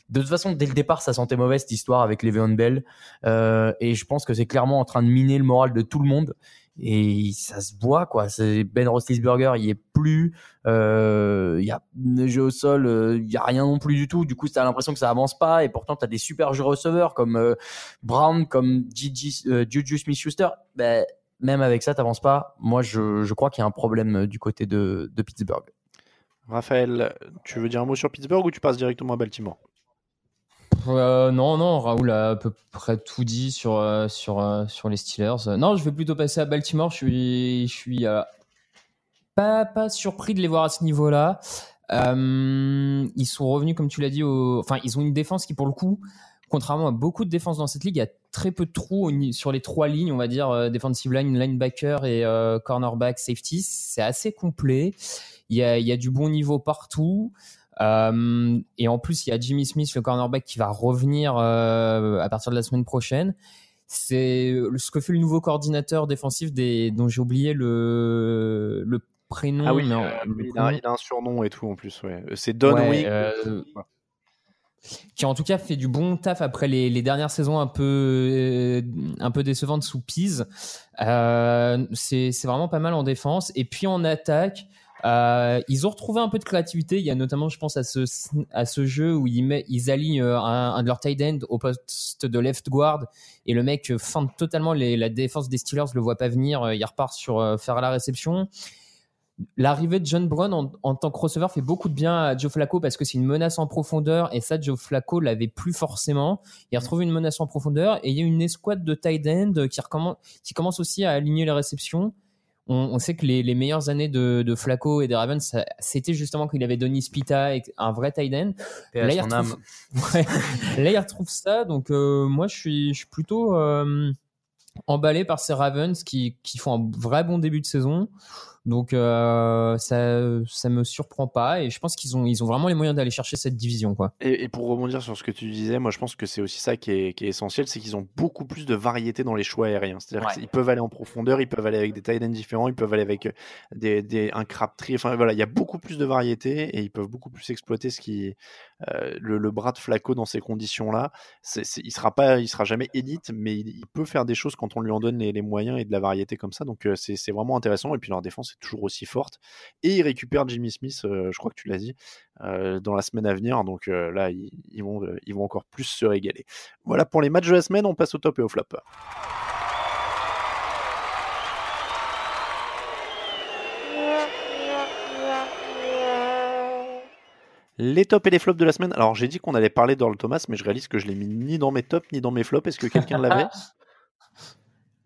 De toute façon, dès le départ, ça sentait mauvaise cette histoire avec Le'Veon Bell, euh, et je pense que c'est clairement en train de miner le moral de tout le monde. Et ça se voit quoi. C'est Ben Roethlisberger, il est plus. Euh, Il y a jeu au sol, euh, il y a rien non plus du tout. Du coup, t'as l'impression que ça avance pas. Et pourtant, t'as des super jeux receveurs comme euh, Brown, comme Gigi, euh, Juju Smith-Schuster. Ben, même avec ça, t'avances pas. Moi, je, crois qu'il y a un problème du côté de, de Pittsburgh. Raphaël, tu veux dire un mot sur Pittsburgh ou tu passes directement à Baltimore? Euh, non, non, Raoul a à peu près tout dit sur, euh, sur, euh, sur les Steelers. Non, je vais plutôt passer à Baltimore. Je suis, je suis pas, pas surpris de les voir à ce niveau-là. Ils sont revenus, comme tu l'as dit, au... enfin, ils ont une défense qui, pour le coup, contrairement à beaucoup de défenses dans cette ligue, il y a très peu de trous sur les trois lignes, on va dire, defensive line, linebacker et cornerback, safety. C'est assez complet. Il y, a, il y a du bon niveau partout. Euh, et en plus, il y a Jimmy Smith, le cornerback, qui va revenir euh, à partir de la semaine prochaine. C'est ce que fait le nouveau coordinateur défensif des, dont j'ai oublié le, le prénom. Ah oui, mais euh, le il, a, prénom. il a un surnom et tout en plus. Ouais. C'est Don Ouais, Wick. qui en tout cas fait du bon taf après les, les dernières saisons un peu un peu décevantes sous Pise. Euh, c'est vraiment pas mal en défense et puis en attaque. Euh, ils ont retrouvé un peu de créativité. Il y a notamment, je pense, à ce, à ce jeu où ils, met, ils alignent euh, un, un de leurs tight end au poste de left guard et le mec feinte totalement les, la défense des Steelers, le voit pas venir. euh, Il repart sur euh, faire la réception. L'arrivée de John Brown en, en tant que receveur fait beaucoup de bien à Joe Flacco parce que c'est une menace en profondeur et ça, Joe Flacco l'avait plus forcément. Il a retrouvé une menace en profondeur et il y a une escouade de tight end qui, recommence, qui commence aussi à aligner les réceptions. On, on sait que les, les meilleures années de, de Flacco et des Ravens, c'était justement qu'il avait Donny Spita, et un vrai tight end. Là, il retrouve, Ouais. Là, il retrouve ça. Donc, euh, moi, je suis, je suis plutôt euh, emballé par ces Ravens qui, qui font un vrai bon début de saison. Donc, euh, ça, ça me surprend pas. Et je pense qu'ils ont, ils ont vraiment les moyens d'aller chercher cette division, quoi. Et, et pour rebondir sur ce que tu disais, moi je pense que c'est aussi ça qui est, qui est essentiel, c'est qu'ils ont beaucoup plus de variété dans les choix aériens. C'est-à-dire Ouais. qu'ils peuvent aller en profondeur, ils peuvent aller avec des tight ends différents, ils peuvent aller avec euh, des, des, un crabtree. Enfin voilà, il y a beaucoup plus de variété et ils peuvent beaucoup plus exploiter ce qui euh, le, le bras de Flacco dans ces conditions-là. C'est, c'est- il sera pas, il sera jamais élite, mais il, il peut faire des choses quand on lui en donne les, les moyens et de la variété comme ça. Donc euh, c'est, c'est vraiment intéressant. Et puis leur défense toujours aussi forte. Et ils récupèrent Jimmy Smith, euh, je crois que tu l'as dit, euh, dans la semaine à venir. Donc euh, là, ils, vont, ils vont encore plus se régaler. Voilà pour les matchs de la semaine. On passe au top et au flop. Les tops et les flops de la semaine. Alors j'ai dit qu'on allait parler d'Earl Thomas, mais je réalise que je l'ai mis ni dans mes tops ni dans mes flops. Est-ce que quelqu'un l'avait?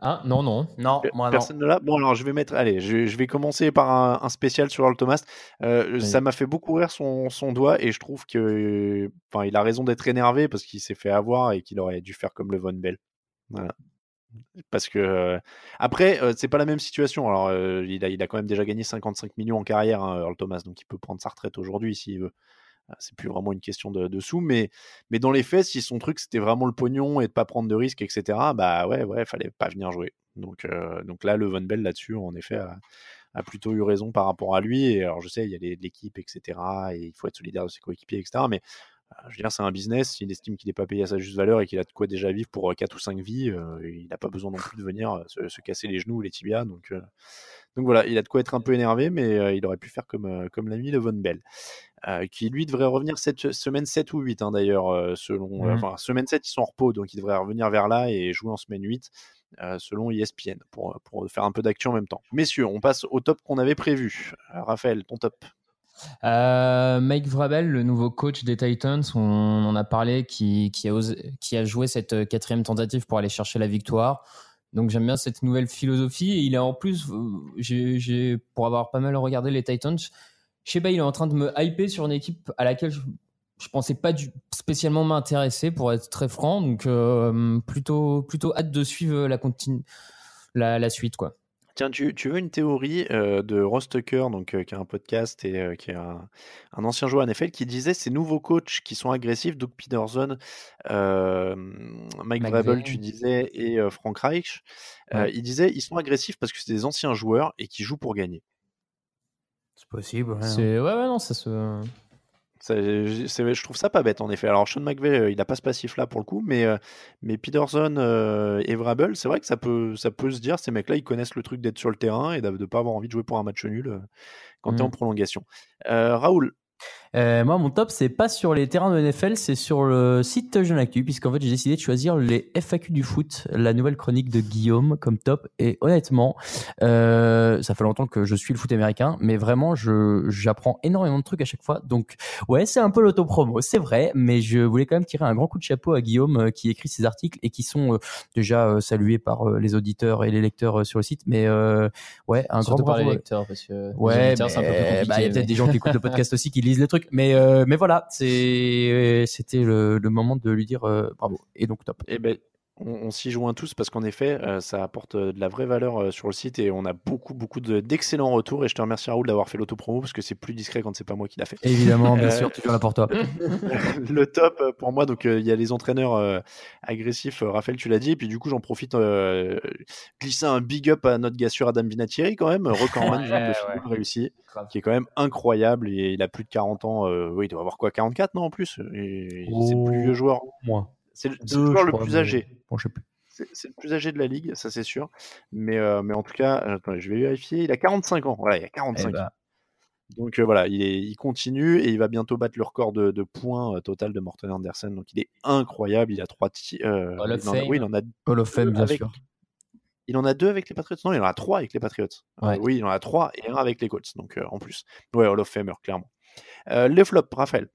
Ah, non, non. Non, moi non. Personne ne l'a. Bon, alors je vais mettre. Allez, je, je vais commencer par un, un spécial sur Earl Thomas. Euh, ça m'a fait beaucoup rire son, son doigt et je trouve que, enfin, il a raison d'être énervé parce qu'il s'est fait avoir et qu'il aurait dû faire comme le Von Bell. Voilà. Parce que euh, après, euh, c'est pas la même situation. Alors, euh, il, a, il a quand même déjà gagné 55 millions en carrière, hein, Earl Thomas, donc il peut prendre sa retraite aujourd'hui s'il veut. Euh, C'est plus vraiment une question de, sous, mais, mais dans les faits, si son truc c'était vraiment le pognon et de pas prendre de risques, etc., bah ouais, ouais, fallait pas venir jouer. Donc, euh, donc là, le Von Bell là-dessus, en effet, a, plutôt eu raison par rapport à lui. Et alors, je sais, il y a l'équipe, etc., et il faut être solidaire de ses coéquipiers, etc., mais euh, je veux dire, c'est un business. S'il estime qu'il n'est pas payé à sa juste valeur et qu'il a de quoi déjà vivre pour 4 ou 5 vies, euh, il n'a pas besoin non plus de venir euh, se, se casser les genoux ou les tibias. Donc, euh, donc voilà, il a de quoi être un peu énervé, mais euh, il aurait pu faire comme, euh, comme l'ami de Von Bell, euh, qui lui devrait revenir cette semaine 7 ou 8, hein, d'ailleurs, euh, selon. euh, Mhm. Enfin, semaine 7, ils sont en repos, donc il devrait revenir vers là et jouer en semaine 8. euh, selon ESPN, pour, pour faire un peu d'actu en même temps. Messieurs, on passe au top qu'on avait prévu. Euh, Raphaël, ton top. Euh, Mike Vrabel, le nouveau coach des Titans, on en a parlé, qui, qui, a, osé- qui a joué cette quatrième tentative pour aller chercher la victoire. Donc j'aime bien cette nouvelle philosophie. Et il est en plus, j'ai- pour avoir pas mal regardé les Titans, je sais pas, il est en train de me hyper sur une équipe à laquelle je, je pensais pas du, spécialement m'intéresser, pour être très franc. Donc euh, plutôt, plutôt hâte de suivre la, continu, la, la suite, quoi. Tiens, tu, tu veux une théorie euh, de Ross Tucker, donc, euh, qui a un podcast et euh, qui est un, un ancien joueur NFL, qui disait ces nouveaux coachs qui sont agressifs, Doug Peterson, Mike. Vrabel, tu disais, et Frank Reich, Ouais. il disait ils sont agressifs parce que c'est des anciens joueurs et qui jouent pour gagner. C'est possible. ouais, hein. C'est, ouais, ouais, non, ça se. C'est- je trouve ça pas bête en effet. Alors Sean McVay, euh, il a pas ce passif là pour le coup, mais, euh, mais Peterson euh, et Vrabel, c'est vrai que ça peut, ça peut se dire, ces mecs-là, ils connaissent le truc d'être sur le terrain et de ne pas avoir envie de jouer pour un match nul euh, quand tu es en Mhm. prolongation. Euh, Raoul, Euh, moi, mon top, c'est pas sur les terrains de NFL, c'est sur le site Jeune Actu, puisqu'en fait, j'ai décidé de choisir les FAQ du foot, la nouvelle chronique de Guillaume comme top. Et honnêtement, euh, ça fait longtemps que je suis le foot américain, mais vraiment, je j'apprends énormément de trucs à chaque fois. Donc, ouais, c'est un peu l'autopromo, c'est vrai, mais je voulais quand même tirer un grand coup de chapeau à Guillaume euh, qui écrit ces articles et qui sont euh, déjà euh, salués par les auditeurs et les lecteurs sur le site. Mais euh, ouais, un Surtout grand par les bravo. lecteurs, parce que les Ouais, bah, il y a peut-être mais- des gens qui écoutent le podcast aussi qui lisent les trucs, mais euh, mais voilà, c'est c'était le, le moment de lui dire euh, bravo et donc top. eh ben, on, on s'y joint tous parce qu'en effet, euh, ça apporte euh, de la vraie valeur euh, sur le site et on a beaucoup, beaucoup de- d'excellents retours. Et je te remercie Raoul d'avoir fait l'autopromo parce que c'est plus discret quand c'est pas moi qui l'a fait. Évidemment, bien sûr, toujours là pour toi. le top pour moi, donc euh, il y a les entraîneurs euh, agressifs, euh, Raphaël, tu l'as dit, et puis du coup j'en profite euh, glisser un big up à notre gars sûr Adam Vinatieri quand même, recordman nombre de Ouais, réussies, qui est quand même incroyable, et il a plus de 40 ans, euh, oui il doit avoir quoi, 44 non en plus, et c'est le plus vieux joueur, Moi. C'est le, Deux, le joueur le crois, plus mais- âgé. Bon, je sais plus. C'est c'est le plus âgé de la ligue, ça c'est sûr. Mais, euh, mais en tout cas, euh, attends, je vais vérifier. Il a 45 ans. Voilà, il a 45 Eh ben, ans. Donc euh, voilà, il, est, il continue et il va bientôt battre le record de, de points euh, total de Morten Andersen. Donc il est incroyable. Il a trois ti- euh, oui, il en a Hall of Fame, bien avec- sûr. Il en a deux avec les Patriots? Non, il en a trois avec les Patriots. Euh, Ouais. oui, il en a trois et un avec les Colts. Donc en plus. Ouais, Hall of Famer, clairement. Les flops, Raphaël?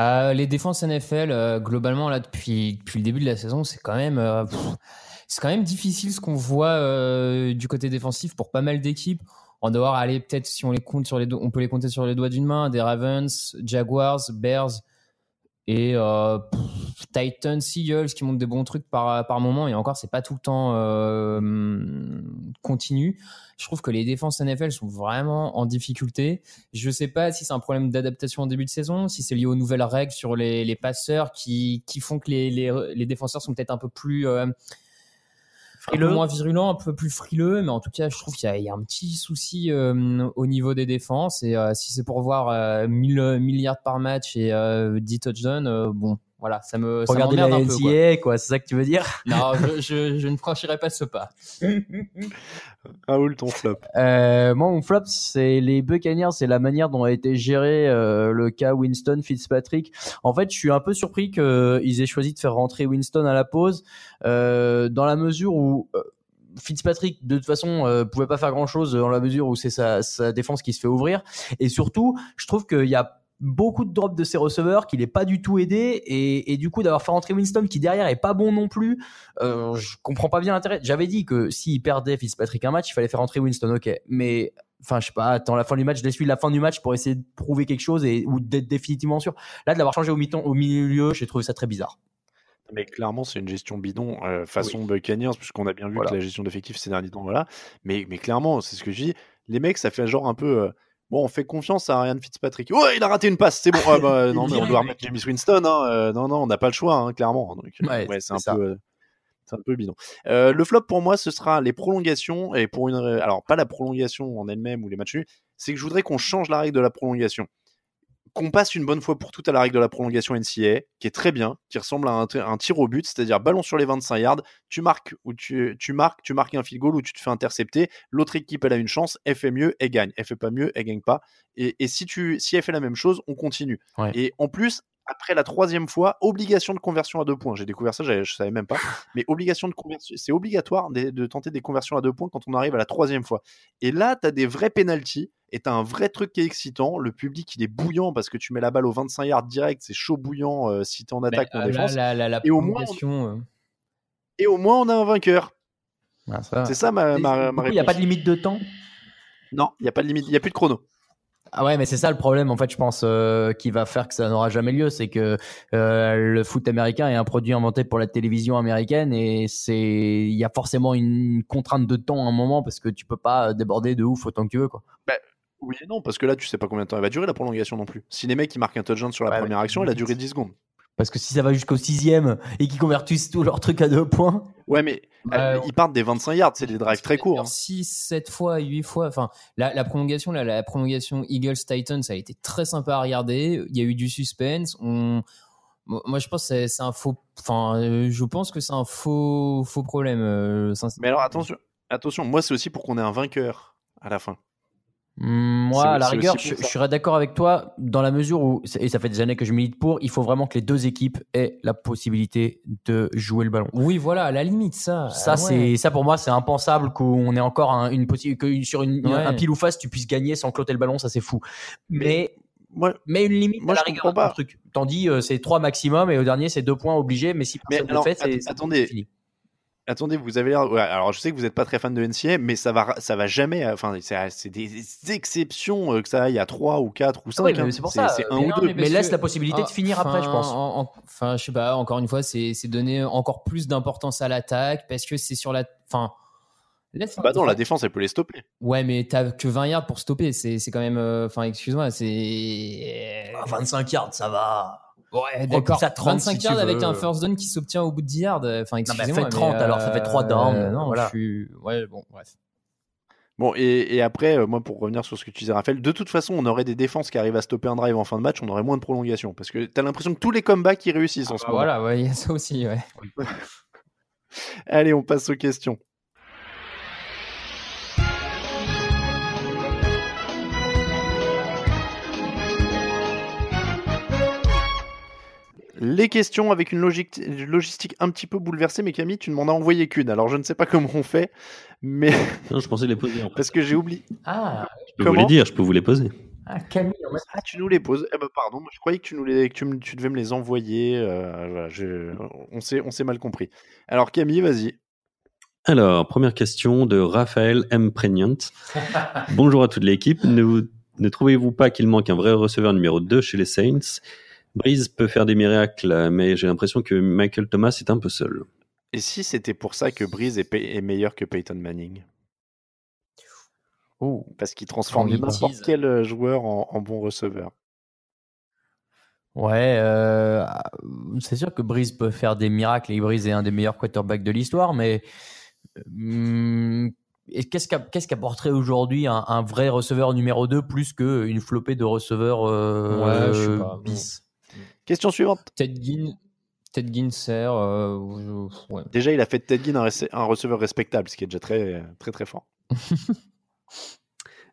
Euh, les défenses NFL, euh, globalement, là, depuis, depuis le début de la saison, c'est quand même, euh, c'est quand même difficile ce qu'on voit du côté défensif pour pas mal d'équipes. Doit devoir aller peut-être si on les compte sur les on peut les compter sur les doigts d'une main. Des Ravens, Jaguars, Bears et euh, pff, Titans, Eagles qui montrent des bons trucs par par moment. Et encore, c'est pas tout le temps euh, continu. Je trouve que les défenses NFL sont vraiment en difficulté. Je sais pas si c'est un problème d'adaptation en début de saison, si c'est lié aux nouvelles règles sur les, les passeurs qui, qui font que les, les, les défenseurs sont peut-être un peu plus euh, un moins virulents, un peu plus frileux, mais en tout cas, je trouve qu'il y, a- il y a un petit souci euh, au niveau des défenses. Et euh, si c'est pour voir euh, 1000 milliards par match et euh, 10 touchdowns, euh, bon, voilà, ça me ça la un peu. quoi. C'est ça que tu veux dire? Non, je, je, je ne franchirai pas ce pas. Raoul, ton flop. Euh, moi, mon flop, c'est les Buccaneers, c'est la manière dont a été géré euh, le cas Winston Fitzpatrick. En fait, je suis un peu surpris qu'ils aient choisi de faire rentrer Winston à la pause, euh, dans la mesure où euh, Fitzpatrick, de toute façon, euh, pouvait pas faire grand chose dans la mesure où c'est sa, sa défense qui se fait ouvrir. Et surtout, je trouve qu'il y a beaucoup de drops de ses receveurs, qu'il est pas du tout aidé, et, et du coup d'avoir fait rentrer Winston qui derrière est pas bon non plus, euh, je comprends pas bien l'intérêt. J'avais dit que s'il perdait Fitzpatrick un match, il fallait faire rentrer Winston, ok, mais enfin je sais pas, attends la fin du match, laisse lui la fin du match pour essayer de prouver quelque chose et ou d'être définitivement sûr. Là de l'avoir changé au, au milieu, j'ai trouvé ça très bizarre. Mais clairement, c'est une gestion bidon euh, façon Buccaneers, puisqu'on a bien vu Voilà. que la gestion d'effectifs ces derniers temps, voilà. Mais, mais clairement, c'est ce que je dis. Les mecs, ça fait genre un peu. euh, bon, on fait confiance à Ryan Fitzpatrick. Ouais, il a raté une passe, c'est bon. Ah, bah, non, mais on doit remettre James Winston. Hein. euh, non, non, on n'a pas le choix, hein, clairement. Donc, euh, Ouais, ouais, c'est un ça. peu. euh, c'est un peu bidon. Euh, le flop pour moi, ce sera les prolongations. Et pour une, alors pas la prolongation en elle-même ou les matchs nuls, c'est que je voudrais qu'on change la règle de la prolongation qu'on passe une bonne fois pour toutes à la règle de la prolongation NCAA, qui est très bien, qui ressemble à un, tir au but, c'est-à-dire ballon sur les 25 yards, tu marques ou tu, tu marques, tu marques un field goal ou tu te fais intercepter, l'autre équipe elle a une chance, elle fait mieux, elle gagne, elle fait pas mieux, elle gagne pas. Et, et si tu, si elle fait la même chose, on continue. Ouais. Et en plus, après la troisième fois, obligation de conversion à deux points. J'ai découvert ça, je savais même pas. Mais obligation de conversion, c'est obligatoire de, de tenter des conversions à deux points quand on arrive à la troisième fois. Et là, tu as des vrais penalties et tu as un vrai truc qui est excitant. Le public, il est bouillant parce que tu mets la balle au 25 yards direct, c'est chaud bouillant euh, si tu es en attaque ou en défense. la, la, la Et au moins, prolongation, euh, Et au moins, on a un vainqueur. Ah. C'est ça ma, il n'y a pas de limite de temps? Non, il n'y a pas de limite, il n'y a plus de chrono. Ah ouais, mais c'est ça le problème, en fait, je pense, euh, qui va faire que ça n'aura jamais lieu, c'est que euh, le foot américain est un produit inventé pour la télévision américaine et c'est, il y a forcément une contrainte de temps à un moment parce que tu peux pas déborder de ouf autant que tu veux, quoi. Bah, oui et non, parce que là, tu sais pas combien de temps elle va durer la prolongation non plus. Si les mecs ils marquent un touchdown sur la Ouais, première action, elle a duré 10 secondes. Parce que si ça va jusqu'au sixième et qu'ils convertissent tous leurs trucs à deux points. Ouais, mais Bah, euh, ils partent des 25 yards, c'est des drives très courts. hein. 6, 7 fois, 8 fois. Enfin, la, la prolongation, la, la prolongation Eagles-Titans, ça a été très sympa à regarder. Il y a eu du suspense. On... Moi, je pense que c'est- un faux. Enfin, euh, je pense que c'est un faux, faux problème. euh. Mais alors attention, attention, moi c'est aussi pour qu'on ait un vainqueur à la fin. C'est- Moi, à la rigueur, je, je serais d'accord avec toi dans la mesure où, et ça fait des années que je milite pour, il faut vraiment que les deux équipes aient la possibilité de jouer le ballon. Oui, voilà, à la limite, ça. Ça, ah c'est ouais. ça pour moi, c'est impensable qu'on ait encore un, une possibilité que sur une, Ouais. un pile ou face, tu puisses gagner sans cloter le ballon, ça c'est fou. Mais Moi, mais une limite moi, à la je rigueur, pas. un truc. Tandis euh, c'est trois maximum et au dernier c'est deux points obligés, mais si personne ne le fait, c'est attendez. fini. Attendez, vous avez l'air. ouais, alors, je sais que vous n'êtes pas très fan de NCA, mais ça va, ça va jamais. Enfin, c'est c'est des exceptions euh, que ça aille à 3 ou 4 ou 5. Ah oui, mais c'est pour ça, C'est un ou non, deux. mais laisse que- la possibilité de Ah, finir après, je pense. en- en- Enfin, je sais pas, encore une fois, c'est c'est donner encore plus d'importance à l'attaque parce que c'est sur la. Enfin. laisse- Bah non, la défense, elle peut les stopper. Ouais, mais t'as que 20 yards pour stopper. C'est c'est quand même. euh, Enfin, excuse-moi, c'est. Ah, 25 yards, ça va. Ouais, d'accord. À 30 25 si tu yards avec un first down qui s'obtient au bout de 10 yards. Enfin, mais excusez-moi. fais 30 alors, ça fait trois euh, downs, Non, voilà. je suis. Ouais, bon, bref. Bon, et, et après, euh, moi, pour revenir sur ce que tu disais, Raphaël, de toute façon, on aurait des défenses qui arrivent à stopper un drive en fin de match, on aurait moins de prolongation. Parce que t'as l'impression que tous les comebacks, ils réussissent en ce Bah moment. voilà, ouais, il y a ça aussi, ouais. Allez, on passe aux questions. Les questions avec une logique, logistique un petit peu bouleversée, mais Camille, tu ne m'en as envoyé qu'une. Alors je ne sais pas comment on fait, mais. Non, je pensais les poser. En fait. Parce que j'ai oublié. Ah, Je peux vous les dire, je peux vous les poser. ah, Camille, on Ah, tu nous les poses. Eh ben, pardon, je croyais que tu, nous les, que tu, me- tu devais me les envoyer. euh, voilà, je- on s'est on s'est mal compris. Alors Camille, vas-y. Alors, première question de Raphaël M. Prégnant. Bonjour à toute l'équipe. Ne, vous- ne trouvez-vous pas qu'il manque un vrai receveur numéro 2 chez les Saints? Breeze peut faire des miracles, mais j'ai l'impression que Michael Thomas est un peu seul. Et si c'était pour ça que Breeze est, meilleur que Peyton Manning? Oh. Parce qu'il transforme n'importe quel euh, joueur en, en bon receveur. Ouais, euh, c'est sûr que Breeze peut faire des miracles et Breeze est un des meilleurs quarterbacks de l'histoire, mais hum, et qu'est-ce qu'a- qu'est-ce qu'apporterait aujourd'hui un, un vrai receveur numéro 2 plus qu'une flopée de receveurs euh, Ouais, je sais pas. bis? Question suivante. Ted Ginn, Ted Ginn sert. euh, je- ouais. Déjà, il a fait de Ted Ginn un, rece- un receveur respectable, ce qui est déjà très, très, très fort.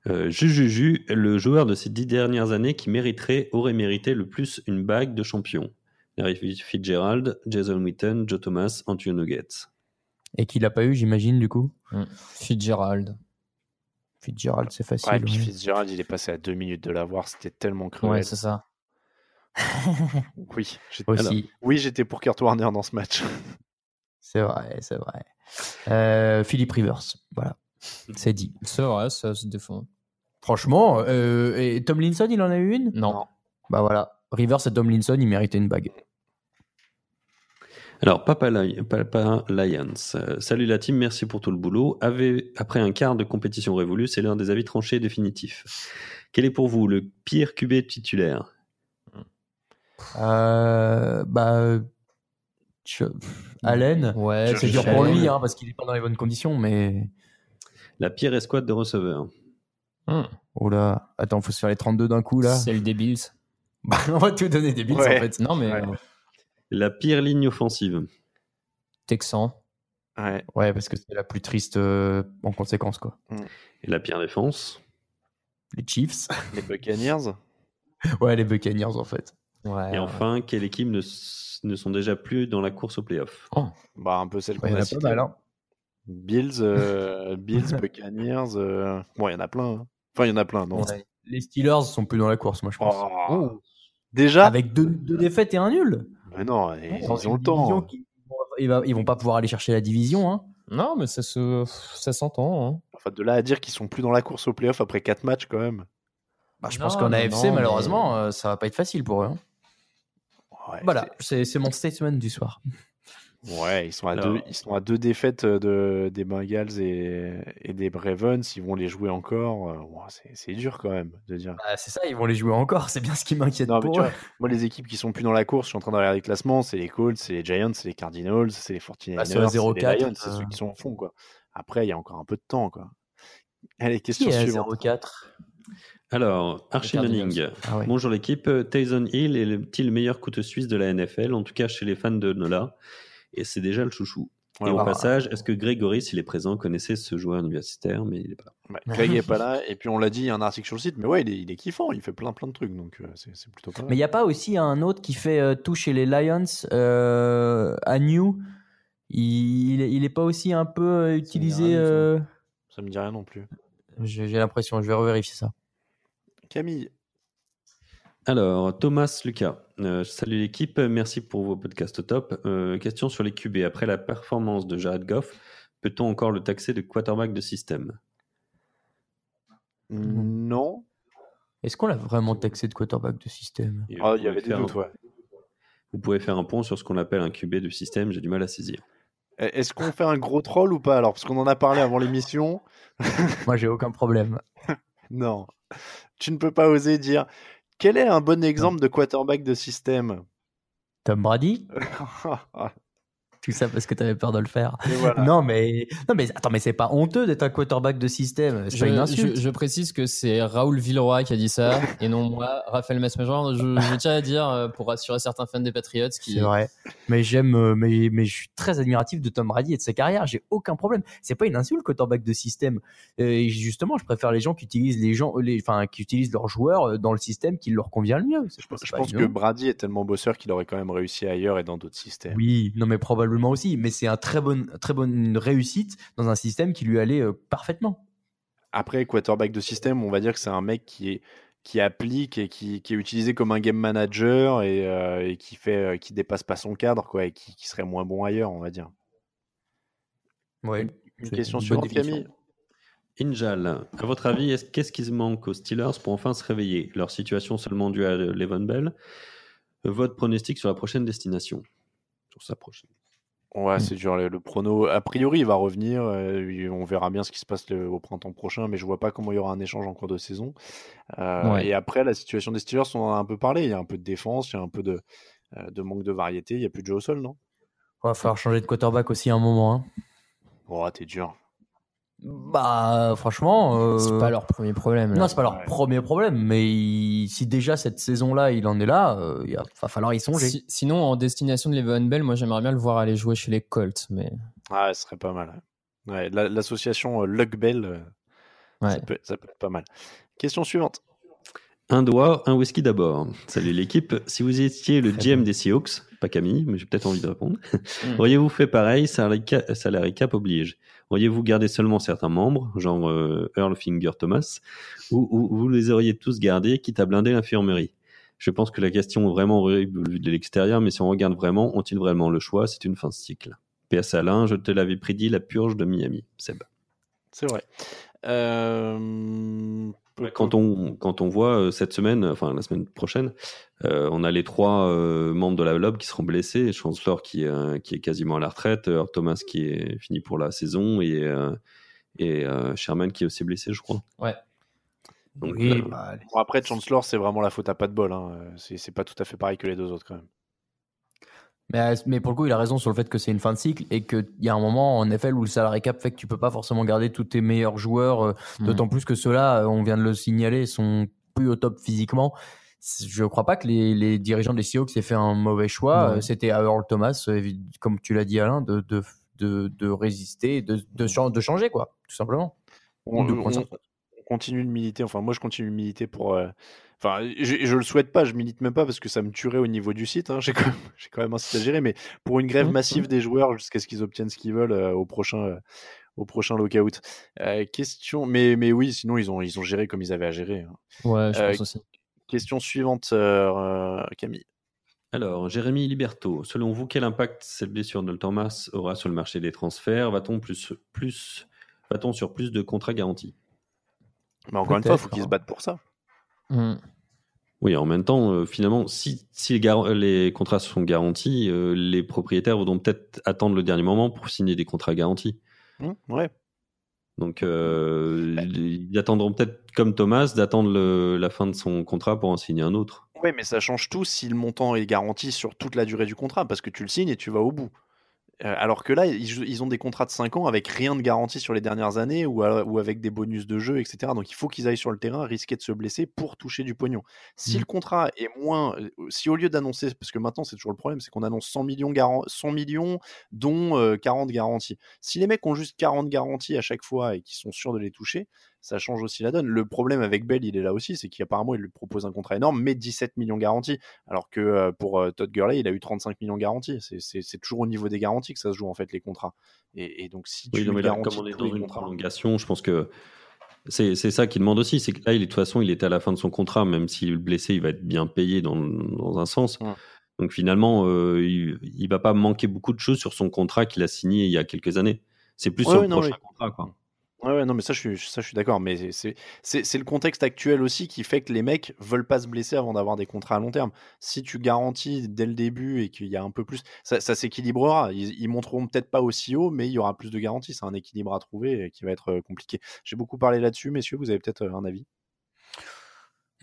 Euh, Jujuju, le joueur de ces dix dernières années qui mériterait, aurait mérité le plus une bague de champion. Larry Fitzgerald, Jason Witten, Joe Thomas, Antonio Nuggets. Et qu'il a pas eu, j'imagine, du coup? Mm. Fitzgerald. Fitzgerald, c'est facile. Ouais, puis ouais. Fitzgerald, il est passé à deux minutes de l'avoir, c'était tellement cruel. Ouais, c'est ça. oui, j'étais Aussi. oui, j'étais pour Kurt Warner dans ce match. C'est vrai, c'est vrai. Euh, Philippe Rivers, voilà. C'est dit. C'est vrai, ça se défend. Franchement, euh, et Tomlinson, il en a eu une? Non. Bah voilà. Rivers et Tomlinson, ils méritaient une bague. Alors, Papa, Li- Papa Lions, euh, salut la team, merci pour tout le boulot. Avez- après un quart de compétition révolue, c'est l'un des avis tranchés et définitifs. Quel est pour vous le pire QB titulaire? Euh, bah, je- Allen, Ouais, c'est dur pour lui hein, parce qu'il est pas dans les bonnes conditions, mais La pire escouade de receveurs Hmm. oh là, attends, faut se faire les 32 d'un coup là. Celle des Bills. Bah, on va tout donner des Ouais. en fait. Non, mais Ouais. euh, La pire ligne offensive Texan. Ouais. Ouais, parce que c'est la plus triste euh, en conséquence quoi. Et la pire défense Les Chiefs. Les Buccaneers. ouais, les Buccaneers en fait. Ouais. Et enfin, quelle équipe ne, s- ne sont déjà plus dans la course au playoff? Bah, un peu celle Ouais, qu'on a citée. mal. Hein. Bills, euh, Bills, Buccaneers. euh, Bon, il y en a plein. hein. Enfin, il y en a plein, non Ouais. Les Steelers sont plus dans la course, moi je pense. Oh. Déjà? Avec deux, deux défaites et un nul. Mais non, ils, ils ont le temps. division qui- Ils vont- pas pouvoir aller chercher la division. Hein. Non, mais ça se, ça s'entend. Hein. Enfin, de là à dire qu'ils sont plus dans la course au playoff après 4 matchs, quand même. Bah, je Non, pense qu'en AFC, non, mais- malheureusement, euh, ça va pas être facile pour eux. hein. Ouais, Voilà, c'est c'est mon statement du soir. c'est- Ouais, ils sont à, Alors- deux, ils sont à deux défaites de, des Bengals et, et des Ravens. Ils vont les jouer encore. euh, c'est c'est dur quand même de dire. Bah, c'est ça, ils vont les jouer encore. C'est bien ce qui m'inquiète Non, mais pour tu eux. vois, moi, les équipes qui sont plus dans la course, je suis en train de regarder le classement, c'est les Colts, c'est les Giants, c'est les Cardinals, c'est les 49ers, Bah, les c'est les 0-4, Lions, c'est euh, ceux qui sont au fond, quoi. Après, il y a encore un peu de temps, quoi. Allez, Qui question est à suivante. 0-4 Alors, Archie. Manning. Ah ouais. Bonjour l'équipe. Tyson Hill est-il le meilleur couteau suisse de la NFL, en tout cas chez les fans de Nola? Et c'est déjà le chouchou. Ouais, et au bah, passage, est-ce que Grégory, s'il est présent, connaissait ce joueur universitaire Mais il est pas là. Greg est pas là, et puis on l'a dit, il y a un article sur le site, mais ouais, il est, il est kiffant, il fait plein plein de trucs, donc euh, c'est c'est plutôt pas mal. Mais il n'y a pas aussi un autre qui fait euh, tout chez les Lions euh, à New? Il, il est pas aussi un peu euh, utilisé euh, Ça me dit rien non plus. J'ai j'ai l'impression, je vais revérifier ça. Camille, Alors, Thomas Lucas. Euh, salut l'équipe, merci pour vos podcasts top. Euh, question sur les QB. Après la performance de Jared Goff, peut-on encore le taxer de quarterback de système? Non. Est-ce qu'on l'a vraiment taxé de quarterback de système? Ah, vous il y avait pouvez des faire doutes, un- ouais. Vous pouvez faire un pont sur ce qu'on appelle un QB de système, j'ai du mal à saisir. Eh, Est-ce qu'on fait un gros troll ou pas alors? Parce qu'on en a parlé avant l'émission. Moi, j'ai aucun problème. Non. Tu ne peux pas oser dire. Quel est un bon exemple de quarterback de système? Tom Brady? Tout ça parce que tu avais peur de le faire. Voilà. Non, mais, non, mais attends, mais c'est pas honteux d'être un quarterback de système. Je, pas une insulte. je- je précise que c'est Raoul Villeroy qui a dit ça et non moi, Raphaël Messmajor. Je, je tiens à dire euh, pour rassurer certains fans des Patriots qui. C'est vrai. Mais j'aime, euh, mais, mais je suis très admiratif de Tom Brady et de sa carrière. J'ai aucun problème. C'est pas une insulte quarterback de système. Euh, Et justement, je préfère les gens qui utilisent les gens, les, enfin, qui utilisent leurs joueurs dans le système qui leur convient le mieux. Pas- c'est Je pense que. Brady est tellement bosseur qu'il aurait quand même réussi ailleurs et dans d'autres systèmes. Oui, non, mais probablement aussi. Mais c'est un très bonne, très bonne réussite dans un système qui lui allait euh, parfaitement. Après, quarterback de système, on va dire que c'est un mec qui est qui applique et qui, qui est utilisé comme un game manager et, euh, et qui fait euh, qui dépasse pas son cadre quoi et qui, qui serait moins bon ailleurs, on va dire. Ouais. Une question définition. Camille. Injal, à votre avis, est-ce- qu'est-ce qui se manque aux Steelers pour enfin se réveiller? Leur situation seulement due à Levan Bell Votre pronostic sur la prochaine destination? Sur sa prochaine. Ouais, Mm. c'est dur. Le, le prono, a priori, il va revenir. euh, on verra bien ce qui se passe le- au printemps prochain, mais je vois pas comment il y aura un échange en cours de saison. Euh, Ouais. Et après, la situation des Steelers, on en a un peu parlé. Il y a un peu de défense, il y a un peu de, euh, de manque de variété. Il y a plus de jeu au sol, non? Il va falloir changer de quarterback aussi à un moment. hein. Oh, t'es dur. Bah, franchement. euh, C'est pas leur premier problème. là. Non, c'est pas leur Ouais. premier problème, mais il- si déjà cette saison-là, il en est là, euh, il va falloir y songer. Si- sinon, en destination de Le'Veon Bell, moi j'aimerais bien le voir aller jouer chez les Colts, mais Ah, ce serait pas mal. ouais. Ouais, la- L'association euh, Luck Bell, ça, ouais. peut, ça peut être pas mal. Question suivante. Un doigt, un whisky d'abord. Salut l'équipe. Si vous étiez le GM des Seahawks, pas Camille, mais j'ai peut-être envie de répondre, auriez-vous fait pareil, salary cap, salary cap oblige? Auriez-vous gardé seulement certains membres, genre euh, Earl Finger Thomas, ou, ou vous les auriez tous gardés, quitte à blinder l'infirmerie? Je pense que la question est vraiment horrible vue de l'extérieur, mais si on regarde vraiment, ont-ils vraiment le choix? C'est une fin de cycle. PS Alain, je te l'avais prédit, la purge de Miami. Seb. C'est vrai. Euh, Quand on, quand on voit euh, cette semaine, enfin la semaine prochaine, euh, on a les trois euh, membres de la LOB qui seront blessés. Chancellor qui, est, euh, qui est quasiment à la retraite, Earl Thomas qui est fini pour la saison et, euh, et euh, Sherman qui est aussi blessé, je crois. Ouais. Donc, Oui, euh, bah. Bon, après, Chancellor, c'est vraiment la faute à pas de bol. hein. Euh, c'est pas tout à fait pareil que les deux autres, quand même. Mais, euh, mais pour le coup, il a raison sur le fait que c'est une fin de cycle et qu'il y a un moment en NFL où le salary cap fait que tu peux pas forcément garder tous tes meilleurs joueurs, euh, Mhm. d'autant plus que ceux-là, euh, on vient de le signaler, sont plus au top physiquement. Je crois pas que les, les dirigeants des Seahawks aient fait un mauvais choix. C'était à Earl Thomas, comme tu l'as dit Alain, de, de, de, de résister, de, de, chan- de changer, quoi, tout simplement. On, continue de militer. Enfin, moi, je continue de militer pour. euh, Enfin, je, je le souhaite pas. Je milite même pas parce que ça me tuerait au niveau du site. hein. J'ai quand, même- j'ai quand même un site à gérer, mais pour une grève Mhm, massive des joueurs jusqu'à ce qu'ils obtiennent ce qu'ils veulent euh, au prochain. euh, au prochain lockout. Euh, question, mais, mais oui, sinon ils ont, ils ont géré comme ils avaient à gérer. hein. Ouais, je Euh, pense aussi. Question suivante, Camille. Alors, Jérémy Liberto, selon vous, quel impact cette blessure de Thomas aura sur le marché des transferts? Va-t-on plus, plus, va-t-on sur plus de contrats garantis? Encore une fois, il faut qu'ils se battent pour ça. Hmm. Oui, en même temps, euh, finalement, si, si les, contrats sont garantis, euh, les propriétaires voudront peut-être attendre le dernier moment pour signer des contrats garantis. Hum, ouais. Donc, euh, ils attendront peut-être, comme Thomas, d'attendre la fin de son contrat pour en signer un autre. Oui, mais ça change tout si le montant est garanti sur toute la durée du contrat, parce que tu le signes et tu vas au bout. Euh, alors que là, ils, ont des contrats de 5 ans avec rien de garanti sur les dernières années ou, à- ou avec des bonus de jeu, etc. Donc il faut qu'ils aillent sur le terrain, risquer de se blesser pour toucher du pognon. Si Mhm. le contrat est moins. euh, Si au lieu d'annoncer, parce que maintenant c'est toujours le problème, c'est qu'on annonce 100 millions, garan- 100 millions dont euh, 40 garanties. Si les mecs ont juste 40 garanties à chaque fois et qu'ils sont sûrs de les toucher, ça change aussi la donne. Le problème avec Bell, il est là aussi, c'est qu'apparemment, il lui propose un contrat énorme, mais 17 millions garantis. Alors que euh, pour euh, Todd Gurley, il a eu 35 millions garantis. C'est- toujours au niveau des garanties que ça se joue, en fait, les contrats. Et, et donc, si tu Oui, non, mais là, garantis comme on est tous dans une contrats- prolongation, je pense que c'est ça qu'il demande aussi. C'est que là, il de toute façon, il était à la fin de son contrat, même s'il est blessé, il va être bien payé dans, dans un sens. Ouais. Donc finalement, euh, il, il va pas manquer beaucoup de choses sur son contrat qu'il a signé il y a quelques années. C'est plus Ouais, sur le non, prochain oui. contrat, quoi. Ouais, ouais, non, mais ça, je suis, ça, je suis d'accord. Mais c'est- c'est c'est le contexte actuel aussi qui fait que les mecs veulent pas se blesser avant d'avoir des contrats à long terme. Si tu garantis dès le début et qu'il y a un peu plus, ça, ça s'équilibrera. Ils, ils monteront peut-être pas aussi haut, mais il y aura plus de garanties. C'est un équilibre à trouver et qui va être euh, compliqué. J'ai beaucoup parlé là-dessus, messieurs. Vous avez peut-être euh, un avis?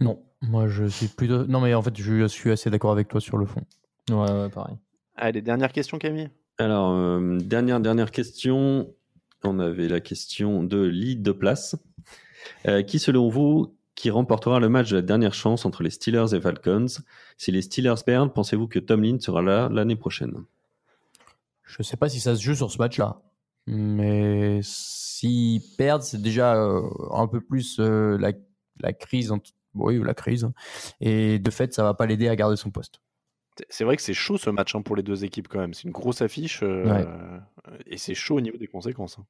Non, moi je suis plutôt. Non, mais en fait, je suis assez d'accord avec toi sur le fond. Ouais, ouais, pareil. Allez, dernière question, Camille. Alors, euh, dernière, dernière question. On avait la question de lead de place. Euh, qui, selon vous, qui remportera le match de la dernière chance entre les Steelers et Falcons? Si les Steelers perdent, pensez-vous que Tomlin sera là l'année prochaine? Je sais pas si ça se joue sur ce match-là. Mais s'ils perdent, c'est déjà euh, un peu plus euh, la, crise. en- Oui, la crise. Et de fait, ça va pas l'aider à garder son poste. C'est vrai que c'est chaud ce match hein, pour les deux équipes quand même. C'est une grosse affiche euh, Ouais. et c'est chaud au niveau des conséquences. hein.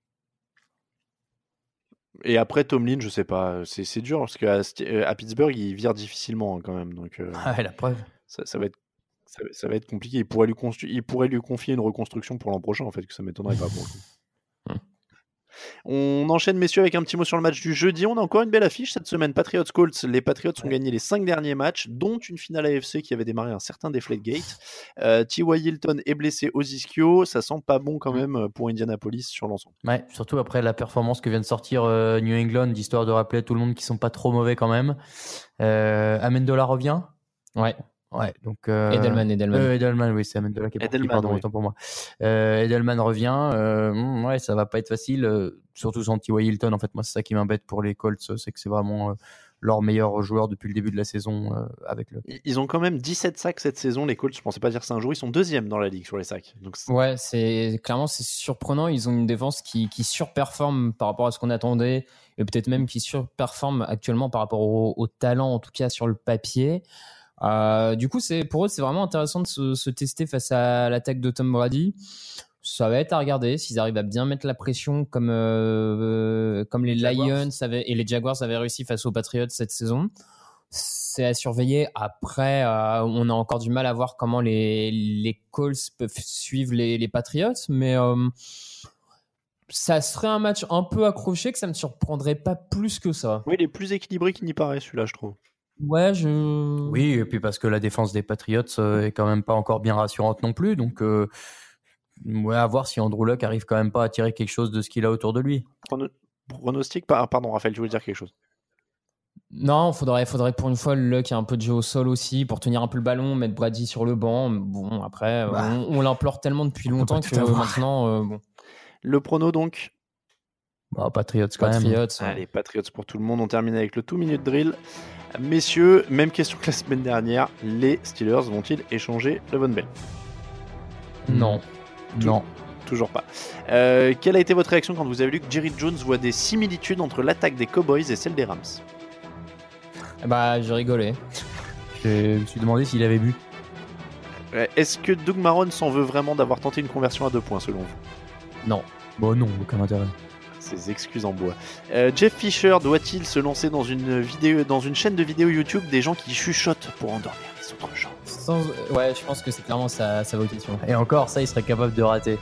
Et après Tomlin, je sais pas, c'est dur parce qu'à euh, à Pittsburgh, il vire difficilement hein, quand même. Donc euh, Ah ouais, la preuve. ça, ça va être ça, va- ça va être compliqué. Il pourrait lui constru- il pourrait lui confier une reconstruction pour l'an prochain en fait, que ça m'étonnerait pas pour le coup. On enchaîne, messieurs, avec un petit mot sur le match du jeudi. On a encore une belle affiche cette semaine. Patriots Colts. Les Patriots ont gagné les cinq derniers matchs, dont une finale AFC qui avait démarré un certain Deflategate. Euh, T.Y. Hilton est blessé aux ischio. Ça sent pas bon quand même pour Indianapolis sur l'ensemble. Ouais, surtout après la performance que vient de sortir euh, New England, d'histoire de rappeler à tout le monde qu'ils sont pas trop mauvais quand même. Euh, Amendola revient? Ouais. Ouais, donc. Euh, Edelman, Edelman. euh, Edelman, oui, c'est Amendola qui est Edelman, pardon, oui. autant pour moi. Euh, Edelman revient. euh, hmm, ouais, ça va pas être facile, euh, surtout sans T.Y. Hilton. En fait, moi, c'est ça qui m'embête pour les Colts, c'est que c'est vraiment euh, leur meilleur joueur depuis le début de la saison euh, avec le. Ils- ont quand même 17 sacs cette saison, les Colts. Je pensais pas dire ça un jour. Ils sont deuxième dans la ligue sur les sacs. Donc Ouais, c'est clairement c'est surprenant. Ils ont une défense qui, qui surperforme par rapport à ce qu'on attendait et peut-être même qui surperforme actuellement par rapport au, au talent, en tout cas sur le papier. Euh, du coup, c'est pour eux, c'est vraiment intéressant de se, se tester face à l'attaque de Tom Brady. Ça va être à regarder s'ils arrivent à bien mettre la pression comme euh, comme les Jaguars. Lions avaient, et les Jaguars avaient réussi face aux Patriots cette saison. C'est à surveiller. Après, euh, on a encore du mal à voir comment les, les Colts peuvent suivre les, les Patriots, mais euh, ça serait un match un peu accroché que ça me surprendrait pas plus que ça. Oui, il est plus équilibré qu'il n'y paraît, celui-là, je trouve. Ouais, je. Oui, et puis parce que la défense des Patriots euh, est quand même pas encore bien rassurante non plus, donc. euh, Ouais, à voir si Andrew Luck arrive quand même pas à tirer quelque chose de ce qu'il a autour de lui. Prono- Pronostic par- Pardon, Raphaël, tu voulais dire quelque chose Non, faudrait, faudrait pour une fois le Luck ait un peu de jeu au sol aussi pour tenir un peu le ballon, mettre Brady sur le banc. Bon, après, Bah. on, on l'implore tellement depuis longtemps que maintenant, euh, bon. Le prono donc? Bah, Patriots quand même. Patriots. Allez, Patriots pour tout le monde. On termine avec le 2 minute drill. Messieurs, même question que la semaine dernière. Les Steelers vont-ils échanger Levon Bell? Non. Non. Toujours pas. Euh, quelle a été votre réaction quand vous avez lu que Jerry Jones voit des similitudes entre l'attaque des Cowboys et celle des Rams? Bah, j'ai rigolé. Je me suis demandé s'il avait bu. Euh, Est-ce que Doug Marron s'en veut vraiment d'avoir tenté une conversion à deux points selon vous? Non. Bon, non, aucun intérêt. Ces excuses en bois. Euh, Jeff Fisher doit-il se lancer dans une vidéo, dans une chaîne de vidéo YouTube des gens qui chuchotent pour endormir les autres gens? Sans- Ouais, je pense que c'est clairement sa, sa vocation. Et encore, ça, il serait capable de rater.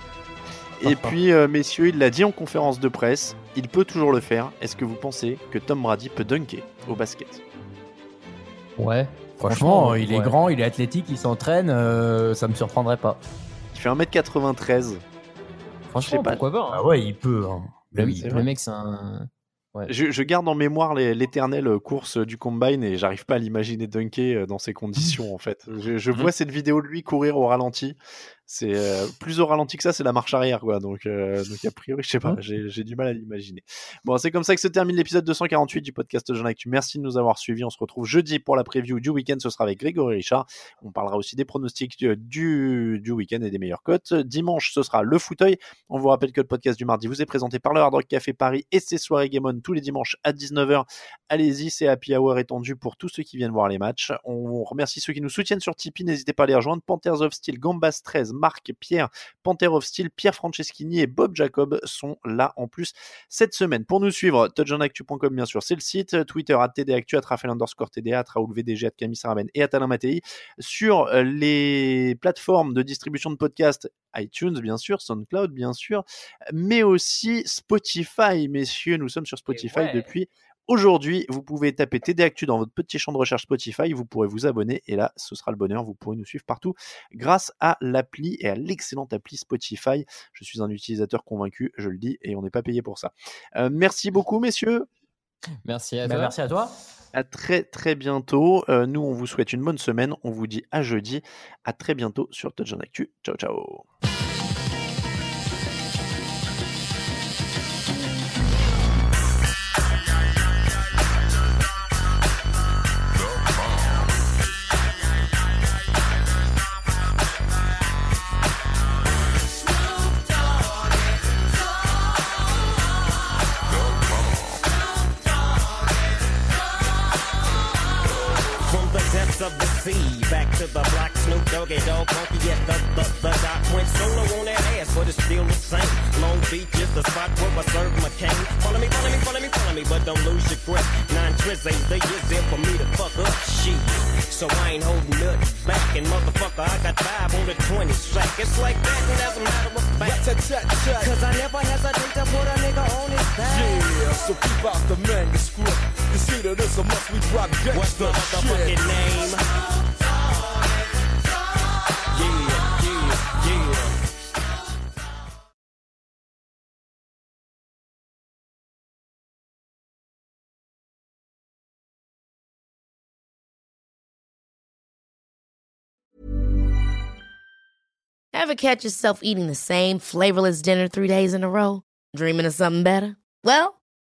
Et puis, euh, messieurs, il l'a dit en conférence de presse, il peut toujours le faire. Est-ce que vous pensez que Tom Brady peut dunker au basket? Ouais. Franchement, il est ouais. grand, il est athlétique, il s'entraîne, euh, ça me surprendrait pas. Il fait 1m93. Franchement, Je sais pas. pourquoi pas hein. Ah ouais, il peut. hein. Le, Oui, le mec, c'est un. Ouais. Je, je garde en mémoire l'éternelle course du combine et j'arrive pas à l'imaginer dunker euh, dans ces conditions en fait. Je, je vois cette vidéo de lui courir au ralenti. C'est euh, plus au ralenti que ça, c'est la marche arrière quoi. Donc, euh, donc a priori, je sais pas, j'ai du mal à l'imaginer. Bon, c'est comme ça que se termine l'épisode 248 du podcast Jean Actu. Merci de nous avoir suivis. On se retrouve jeudi pour la preview du week-end. Ce sera avec Grégory Richard. On parlera aussi des pronostics du, du, du week-end et des meilleures cotes. Dimanche, ce sera le fauteuil. On vous rappelle que le podcast du mardi vous est présenté par le Hard Rock Café Paris et ses soirées Game On tous les dimanches à 19h. Allez-y, c'est Happy Hour étendu pour tous ceux qui viennent voir les matchs. On remercie ceux qui nous soutiennent sur Tipeee. N'hésitez pas à les rejoindre. Panthers of Steel, Gambas 13, Marc, Pierre, Panther of Steel, Pierre Franceschini et Bob Jacob sont là en plus cette semaine. Pour nous suivre, touchdownactu.com bien sûr, c'est le site. Twitter, at TDActu, at Raphaël underscore TDA, at Raoul VDG, at Camille Saraben et at Alain Mattei. Sur euh, les plateformes de distribution de podcasts, iTunes bien sûr, SoundCloud bien sûr, mais aussi Spotify, messieurs. Nous sommes sur Spotify ouais. depuis Aujourd'hui, vous pouvez taper TD Actu dans votre petit champ de recherche Spotify, vous pourrez vous abonner et là, ce sera le bonheur, vous pourrez nous suivre partout grâce à l'appli et à l'excellente appli Spotify. Je suis un utilisateur convaincu, je le dis, et on n'est pas payé pour ça. Euh, merci beaucoup, messieurs. Merci à Bah, toi. merci à toi. À très très bientôt. Euh, nous, on vous souhaite une bonne semaine. On vous dit à jeudi. À très bientôt sur Touch on Actu. Ciao, ciao. See that a must we drop gangsta What's the motherfucking shit. name? Yeah, yeah, yeah. Ever catch yourself eating the same flavorless dinner three days in a row? Dreaming of something better? Well,